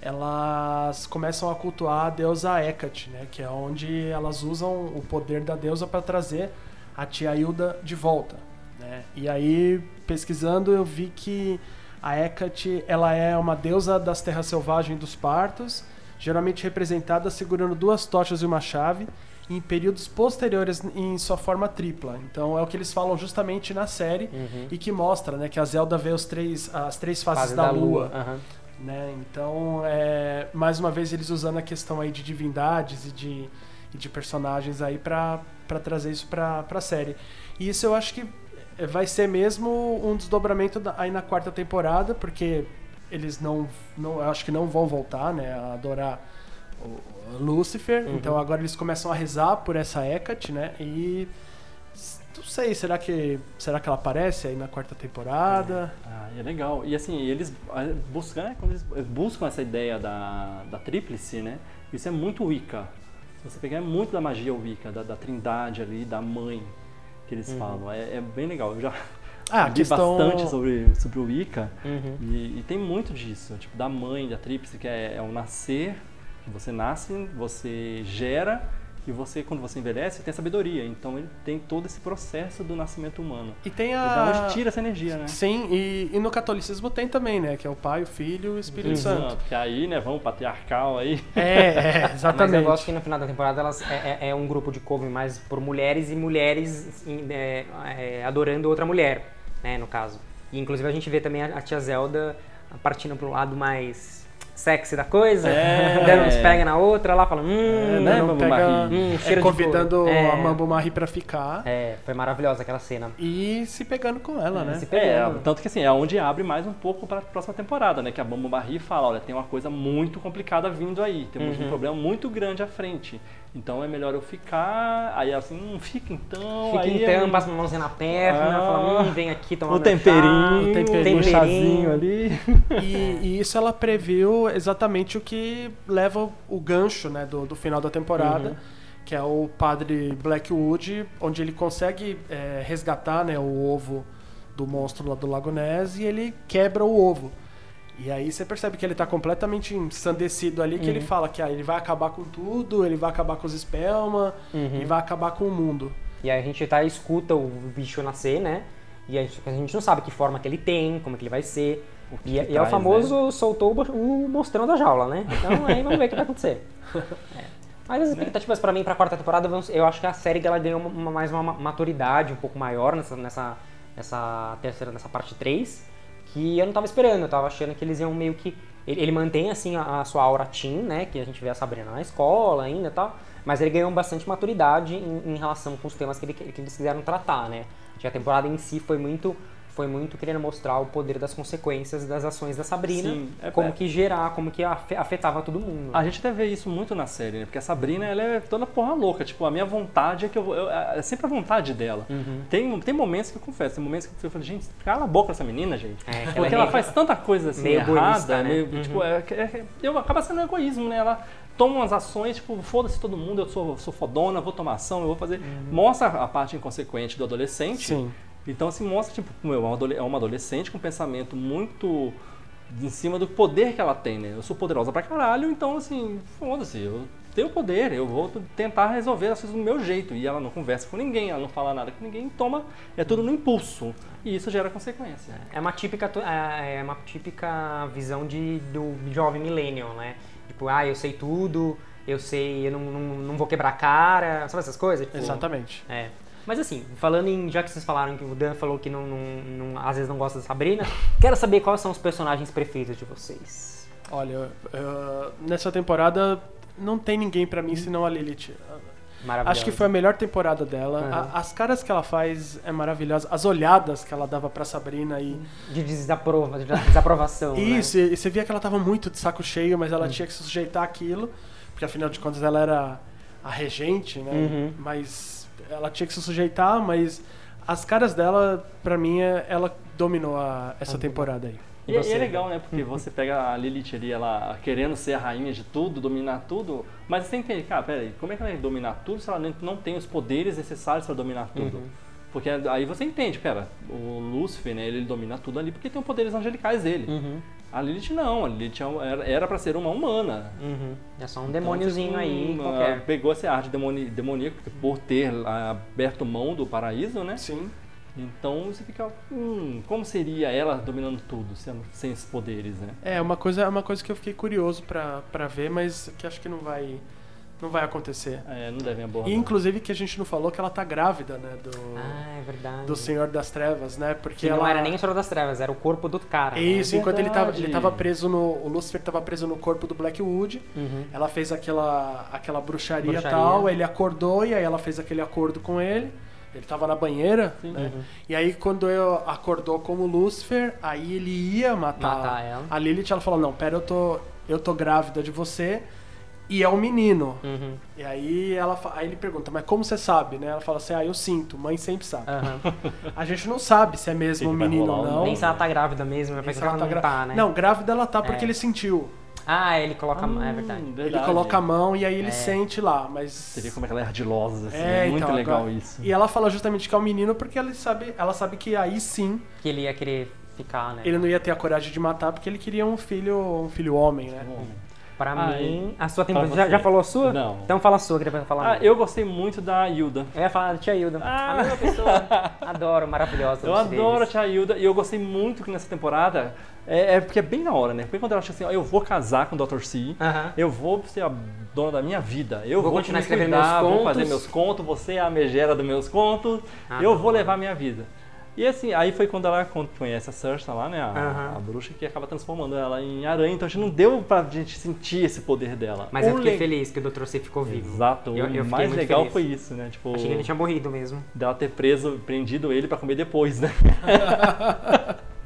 Speaker 3: elas começam a cultuar a deusa Hecate, né? Que é onde elas usam o poder da deusa para trazer a tia Hilda de volta, né? E aí, pesquisando, eu vi que a Hecate, ela é uma deusa das terras selvagens dos partos, geralmente representada segurando duas tochas e uma chave, em períodos posteriores em sua forma tripla. Então é o que eles falam justamente na série
Speaker 1: Uhum.
Speaker 3: e que mostra, né, que a Zelda vê os três, as três fases da, lua,
Speaker 1: aham.
Speaker 3: Né? Então, é, mais uma vez eles usando a questão aí de divindades e de, e de personagens aí pra trazer isso pra, pra série. E isso eu acho que vai ser mesmo um desdobramento aí na quarta temporada, porque eles não, não eu acho que não vão voltar, né, a adorar o Lúcifer.
Speaker 1: Uhum.
Speaker 3: Então agora eles começam a rezar por essa Hecate, né? E não sei, será que será que ela aparece aí na quarta temporada?
Speaker 2: Ah, é legal. E assim, eles buscam, né, quando eles buscam essa ideia da, da tríplice, né? Isso é muito Wicca. Se você pegar, é muito da magia Wicca, da, da trindade ali, da mãe que eles falam. É, é bem legal. Eu já
Speaker 3: Ah, questão
Speaker 2: bastante sobre, sobre o Wicca.
Speaker 1: Uhum.
Speaker 2: E, e tem muito disso, tipo, da mãe, da tríplice, que é, é o nascer, você nasce, você gera, e você, quando você envelhece, tem sabedoria. Então ele tem todo esse processo do nascimento humano.
Speaker 3: E tem
Speaker 2: E da
Speaker 3: a
Speaker 2: onde tira essa energia, né?
Speaker 3: Sim, e, e no catolicismo tem também, né? Que é o Pai, o Filho e o Espírito Santo.
Speaker 2: Exato, que aí, né, vamos patriarcal aí.
Speaker 3: É, é,
Speaker 1: Mas
Speaker 3: exatamente.
Speaker 1: eu gosto que no final da temporada elas é, é- é um grupo de cover mais por mulheres e mulheres em- é, é, adorando outra mulher, né, no caso. E inclusive a gente vê também a, a tia Zelda partindo pro lado mais sexy da coisa,
Speaker 2: É.
Speaker 1: dando uns pega na outra lá, falando, hum,
Speaker 2: É, né, Mambo
Speaker 3: Pega,
Speaker 2: Marie?
Speaker 1: Hum,
Speaker 3: é,
Speaker 1: cheiro de
Speaker 3: convidando.
Speaker 1: É.
Speaker 3: a Mambo Marie pra ficar
Speaker 1: É, foi maravilhosa aquela cena.
Speaker 3: e se pegando com ela, né?
Speaker 1: Se
Speaker 2: É,
Speaker 1: pegando.
Speaker 2: tanto que assim, é onde abre mais um pouco para a próxima temporada, né? Que a Bambu Barri fala, olha, tem uma coisa muito complicada vindo aí, temos
Speaker 1: Uhum.
Speaker 2: um problema muito grande à frente. Então é melhor eu ficar. Aí assim, hum, fica então.
Speaker 1: Fica
Speaker 2: aí
Speaker 1: então,
Speaker 2: é-
Speaker 1: passa uma mãozinha na perna,
Speaker 2: Ah.
Speaker 1: fala, hum, vem aqui tomar
Speaker 2: o temperinho,
Speaker 1: chá,
Speaker 3: o temperinho.
Speaker 2: um chazinho ali.
Speaker 3: E, e isso ela previu exatamente o que leva o gancho né, do, do final da temporada,
Speaker 1: Uhum.
Speaker 3: que é o padre Blackwood, onde ele consegue é, resgatar né, o ovo do monstro lá do Lago Ness e ele quebra o ovo. E aí você percebe que ele tá completamente ensandecido ali, que ele fala que ah, ele vai acabar com tudo, ele vai acabar com os Spellman, e vai acabar com o mundo.
Speaker 1: E aí a gente tá, escuta o bicho nascer, né? E a gente, a gente não sabe que forma que ele tem, como que ele vai ser. E,
Speaker 2: que
Speaker 1: e é o
Speaker 2: traz,
Speaker 1: famoso soltou o bo- o mostrão da jaula, né? Então aí vamos ver o que vai acontecer. É. Mas as expectativas pra mim, pra quarta temporada, eu acho que a série ela ganhou uma- mais uma ma- maturidade um pouco maior nessa, nessa, nessa terceira, nessa parte 3, que eu não tava esperando. Eu tava achando que eles iam meio que. Ele, ele mantém assim a, a sua aura teen, né? Que a gente vê a Sabrina na escola ainda e tal. Mas ele ganhou bastante maturidade em, em relação com os temas que, ele- que eles quiseram tratar, né? A temporada em si foi muito. Foi muito querendo mostrar o poder das consequências das ações da Sabrina,
Speaker 2: Sim, é-
Speaker 1: como
Speaker 2: é-
Speaker 1: que gerar, como que afe- afetava todo mundo.
Speaker 2: A gente até vê isso muito na série, né? Porque a Sabrina, ela é toda porra louca. Tipo, a minha vontade é que eu... eu- é sempre a vontade dela.
Speaker 1: Uhum.
Speaker 2: Tem, tem momentos que eu confesso, tem momentos que eu falo, gente, cala a boca essa menina, gente.
Speaker 1: É, ela
Speaker 2: Porque
Speaker 1: é
Speaker 2: ela,
Speaker 1: meio-
Speaker 2: faz tanta coisa assim,
Speaker 1: meio
Speaker 2: errada,
Speaker 1: egoísta, né?
Speaker 2: meio,
Speaker 1: Uhum.
Speaker 2: tipo, é, é- eu, acaba sendo um egoísmo, né? Ela toma umas ações, tipo, foda-se todo mundo, eu sou, sou fodona, vou tomar ação, eu vou fazer...
Speaker 1: Uhum.
Speaker 2: Mostra a parte inconsequente do adolescente.
Speaker 3: Sim.
Speaker 2: Então, assim, mostra, tipo, meu, é uma é uma adolescente com um pensamento muito em cima do poder que ela tem, né? Eu sou poderosa pra caralho, então, assim, foda-se, eu tenho poder, eu vou tentar resolver as coisas do meu jeito. E ela não conversa com ninguém, ela não fala nada com ninguém, toma, é tudo no impulso. E isso gera consequência.
Speaker 1: É uma típica, é é uma típica visão de, do jovem millennial, né? Tipo, ah, eu sei tudo, eu sei, eu não, não, não vou quebrar a cara, sabe essas coisas? Tipo,
Speaker 3: Exatamente.
Speaker 1: É. Mas assim, falando em. Já que vocês falaram que o Dan falou que não, não- não- às vezes não gosta da Sabrina, quero saber quais são os personagens preferidos de vocês.
Speaker 3: Olha, eu- nessa temporada não tem ninguém pra mim senão a Lilith. Acho que foi a melhor temporada dela.
Speaker 1: Uhum.
Speaker 3: A- as caras que ela faz é maravilhosa. As olhadas que ela dava pra Sabrina e.
Speaker 1: De desaprova, de desaprovação. né?
Speaker 3: Isso, e você via que ela tava muito de saco cheio, mas ela tinha que se sujeitar àquilo, porque afinal de contas ela era a regente, né?
Speaker 1: Uhum.
Speaker 3: Mas ela tinha que se sujeitar, mas as caras dela, pra mim, é- ela dominou a- essa temporada aí.
Speaker 2: E, e
Speaker 1: você?
Speaker 2: é legal, né? Porque você pega a Lilith ali, ela querendo ser a rainha de tudo, dominar tudo, mas você entender, cara, peraí, como é que ela vai dominar tudo se ela não tem os poderes necessários para dominar tudo? Porque aí você entende, pera, o Lúcifer, né, ele domina tudo ali porque tem os poderes angelicais dele.
Speaker 1: Uhum,
Speaker 2: A Lilith não, a Lilith é era- para ser uma humana.
Speaker 1: uhum. É só um
Speaker 2: Então,
Speaker 1: demôniozinho
Speaker 2: tipo,
Speaker 1: aí,
Speaker 2: uma-
Speaker 1: qualquer.
Speaker 2: Pegou esse ar de demoni, demoníaco porque por ter aberto mão do paraíso, né?
Speaker 3: Sim.
Speaker 2: Então você fica, hum, como seria ela dominando tudo sem, sem esses poderes, né?
Speaker 3: É uma coisa, é uma coisa que eu fiquei curioso pra ver, mas que acho que não vai, não vai acontecer.
Speaker 2: É, não devem abordar.
Speaker 3: E inclusive que a gente não falou que ela tá grávida, né? Do,
Speaker 1: Ah, é verdade.
Speaker 3: do Senhor das Trevas, né? Porque
Speaker 1: Que
Speaker 3: ela
Speaker 1: não era nem o Senhor das Trevas, era o corpo do cara. né?
Speaker 3: Isso, enquanto ele tava, ele tava preso no. O Lúcifer tava preso no corpo do Blackwood.
Speaker 1: Uhum.
Speaker 3: Ela fez aquela, aquela bruxaria e
Speaker 1: Bruxaria.
Speaker 3: tal, ele acordou e aí ela fez aquele acordo com ele. Ele tava na banheira, né?
Speaker 1: Uhum.
Speaker 3: E aí quando eu acordou como Lúcifer, aí ele ia matar,
Speaker 1: Matar ela.
Speaker 3: a Lilith, ela falou, não, pera, eu tô, eu tô grávida de você e é um menino.
Speaker 1: Uhum.
Speaker 3: E aí, ela, aí ele pergunta, mas como você sabe, né? Ela fala assim, ah, eu sinto, mãe sempre sabe.
Speaker 1: Aham.
Speaker 3: A gente não sabe se é mesmo
Speaker 2: Que
Speaker 3: um menino ou não.
Speaker 1: Nem se ela tá grávida mesmo, vai
Speaker 3: se
Speaker 1: pensar que ela não
Speaker 3: gra-
Speaker 1: tá, né?
Speaker 3: Não, grávida ela tá porque
Speaker 1: É.
Speaker 3: ele sentiu.
Speaker 1: Ah, ele coloca. é verdade.
Speaker 2: Hum,
Speaker 3: Ele
Speaker 2: verdade.
Speaker 3: coloca a mão e aí ele
Speaker 1: É.
Speaker 3: sente lá, mas...
Speaker 2: Você vê como é que ela é ardilosa, assim,
Speaker 3: É,
Speaker 2: é muito
Speaker 3: então,
Speaker 2: legal
Speaker 3: agora-
Speaker 2: isso.
Speaker 3: E ela fala justamente que é um menino porque ela sabe, ela sabe que aí sim
Speaker 1: Que ele ia querer ficar, né?
Speaker 3: ele não ia ter a coragem de matar porque ele queria um filho, um filho homem, né?
Speaker 2: Bom.
Speaker 1: Pra
Speaker 2: Ah,
Speaker 1: mim, a sua temporada. Já, já falou a sua?
Speaker 2: Não.
Speaker 1: Então fala a sua, que depois eu falar. a
Speaker 2: Ah, eu gostei muito da Hilda.
Speaker 1: Eu ia falar da tia Hilda.
Speaker 2: Ah.
Speaker 1: A mesma pessoa. Adoro, maravilhosa.
Speaker 2: Eu adoro a
Speaker 1: eles.
Speaker 2: Tia Hilda e eu gostei muito que nessa temporada, é, é porque é bem na hora, né? Porque quando ela acha assim, ó, eu vou casar com o Dr. C,
Speaker 1: Aham.
Speaker 2: eu vou ser a dona da minha vida, eu
Speaker 1: Vou
Speaker 2: vou,
Speaker 1: continuar escrevendo
Speaker 2: cuidar,
Speaker 1: meus
Speaker 2: vou fazer
Speaker 1: contos.
Speaker 2: meus contos, você é a megera dos meus contos,
Speaker 1: Ah,
Speaker 2: eu
Speaker 1: não.
Speaker 2: vou levar a minha vida. E assim, aí foi quando ela con- conhece a Saoirse lá, né, a,
Speaker 1: Aham.
Speaker 2: a bruxa, que acaba transformando ela em aranha, então a gente não deu pra gente sentir esse poder dela.
Speaker 1: Mas eu
Speaker 2: O
Speaker 1: fiquei
Speaker 2: le-
Speaker 1: feliz que o Dr. C ficou vivo.
Speaker 2: Exato,
Speaker 1: Eu- eu
Speaker 2: o mais legal
Speaker 1: feliz.
Speaker 2: foi isso, né, tipo...
Speaker 1: Achei que ele tinha morrido mesmo.
Speaker 2: dela ter preso, prendido ele pra comer depois, né?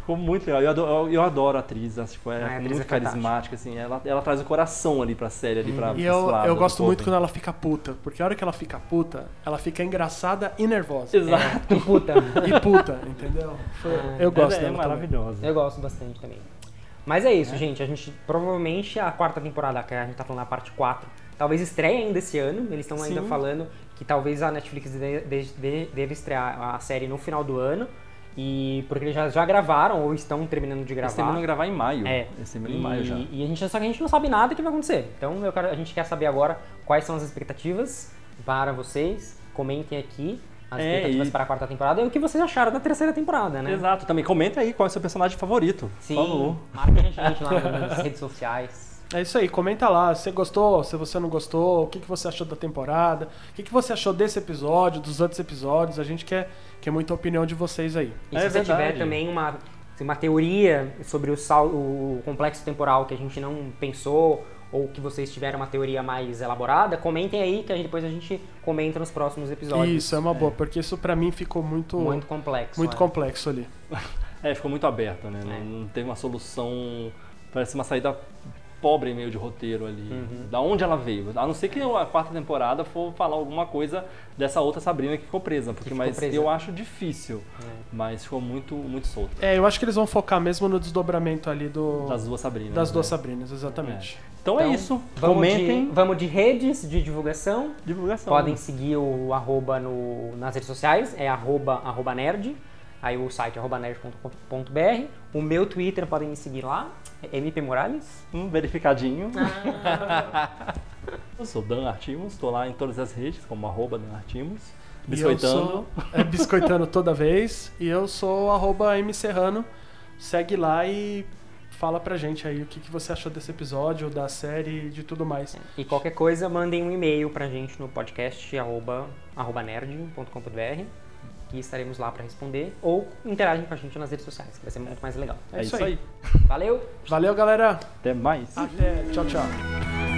Speaker 2: Ficou muito legal. Eu adoro, eu adoro a atriz, ela, tipo, é,
Speaker 1: Ah, a atriz
Speaker 2: muito
Speaker 1: é
Speaker 2: carismática, assim. Ela, ela traz o coração ali pra série, ali pra
Speaker 3: E eu,
Speaker 2: lado
Speaker 3: eu gosto muito quando ela fica puta, porque a hora que ela fica puta, ela fica engraçada e nervosa.
Speaker 2: Exato.
Speaker 1: Que puta.
Speaker 3: E puta, entendeu? Foi-
Speaker 1: Ah,
Speaker 3: eu gosto
Speaker 2: é
Speaker 3: dela também.
Speaker 2: maravilhosa.
Speaker 1: Eu gosto bastante também. Mas é isso, gente. A gente provavelmente a quarta temporada, que a gente tá falando a parte 4, talvez estreie ainda esse ano. Eles estão ainda falando que talvez a Netflix de- de- de- deve estrear a série no final do ano. E porque eles já, já gravaram ou estão terminando de
Speaker 2: Eles
Speaker 1: gravar.
Speaker 2: terminam de gravar em maio.
Speaker 1: É.
Speaker 2: Eles terminam
Speaker 1: E,
Speaker 2: em maio já.
Speaker 1: e a gente, só que a gente não sabe nada que vai acontecer. Então eu quero- a gente quer saber agora quais são as expectativas para vocês. Comentem aqui as
Speaker 2: É,
Speaker 1: expectativas
Speaker 2: e-
Speaker 1: para a quarta temporada e o que vocês acharam da terceira temporada, né?
Speaker 2: Exato. Também comenta aí qual é o seu personagem favorito.
Speaker 1: Sim, marque a gente lá nas redes sociais.
Speaker 3: É isso aí, comenta lá se você gostou, se você não gostou, o que, que você achou da temporada, o que, que você achou desse episódio, dos outros episódios. A gente quer, quer muita opinião de vocês aí.
Speaker 1: E
Speaker 2: É
Speaker 1: se você
Speaker 2: verdade.
Speaker 1: tiver também uma, assim, uma teoria sobre o, sal, o complexo temporal que a gente não pensou, ou que vocês tiveram uma teoria mais elaborada, comentem aí que a gente- depois a gente comenta nos próximos episódios.
Speaker 3: Isso, é uma boa, porque isso pra mim ficou muito,
Speaker 1: Muito
Speaker 3: muito,
Speaker 1: complexo. é.
Speaker 3: complexo ali.
Speaker 2: É, ficou muito aberto, né? Não,
Speaker 1: É.
Speaker 2: não teve uma solução. Parece uma saída pobre meio de roteiro ali.
Speaker 1: Uhum.
Speaker 2: Da onde ela veio? A não ser que a quarta temporada for falar alguma coisa dessa outra Sabrina que ficou presa. Porque,
Speaker 1: ficou
Speaker 2: mas
Speaker 1: presa.
Speaker 2: eu acho difícil.
Speaker 1: É.
Speaker 2: Mas ficou muito, muito solto.
Speaker 3: É, eu acho que eles vão focar mesmo no desdobramento ali do,
Speaker 2: Das duas Sabrinas.
Speaker 3: das duas
Speaker 2: né?
Speaker 3: Sabrinas, exatamente.
Speaker 2: Então, é
Speaker 1: Então,
Speaker 2: isso.
Speaker 1: Vamos
Speaker 2: Comentem.
Speaker 1: De, vamos de redes de divulgação.
Speaker 2: Divulgação.
Speaker 1: Podem seguir o arroba no, nas redes sociais, é arroba, arroba nerd. Aí o site é arroba nerd.com.br. O meu Twitter podem me seguir lá, é MP Morales.
Speaker 2: Um verificadinho.
Speaker 1: Ah.
Speaker 2: eu sou Dan Artimos, estou lá em todas as redes, como arroba Dan Artimos.
Speaker 3: Eu
Speaker 2: Biscoitando.
Speaker 3: sou- é, biscoitando toda vez. E eu sou arroba mserrano. Segue lá e fala pra gente aí o que, que você achou desse episódio, da série e de tudo mais.
Speaker 1: E qualquer coisa, mandem um e-mail pra gente no podcast arroba, arroba nerd.com.br que estaremos lá pra responder. Ou interagem com a gente nas redes sociais, que vai ser muito mais legal.
Speaker 2: É isso aí.
Speaker 1: Valeu!
Speaker 3: Valeu, galera.
Speaker 2: Até mais.
Speaker 3: Até. Tchau, tchau.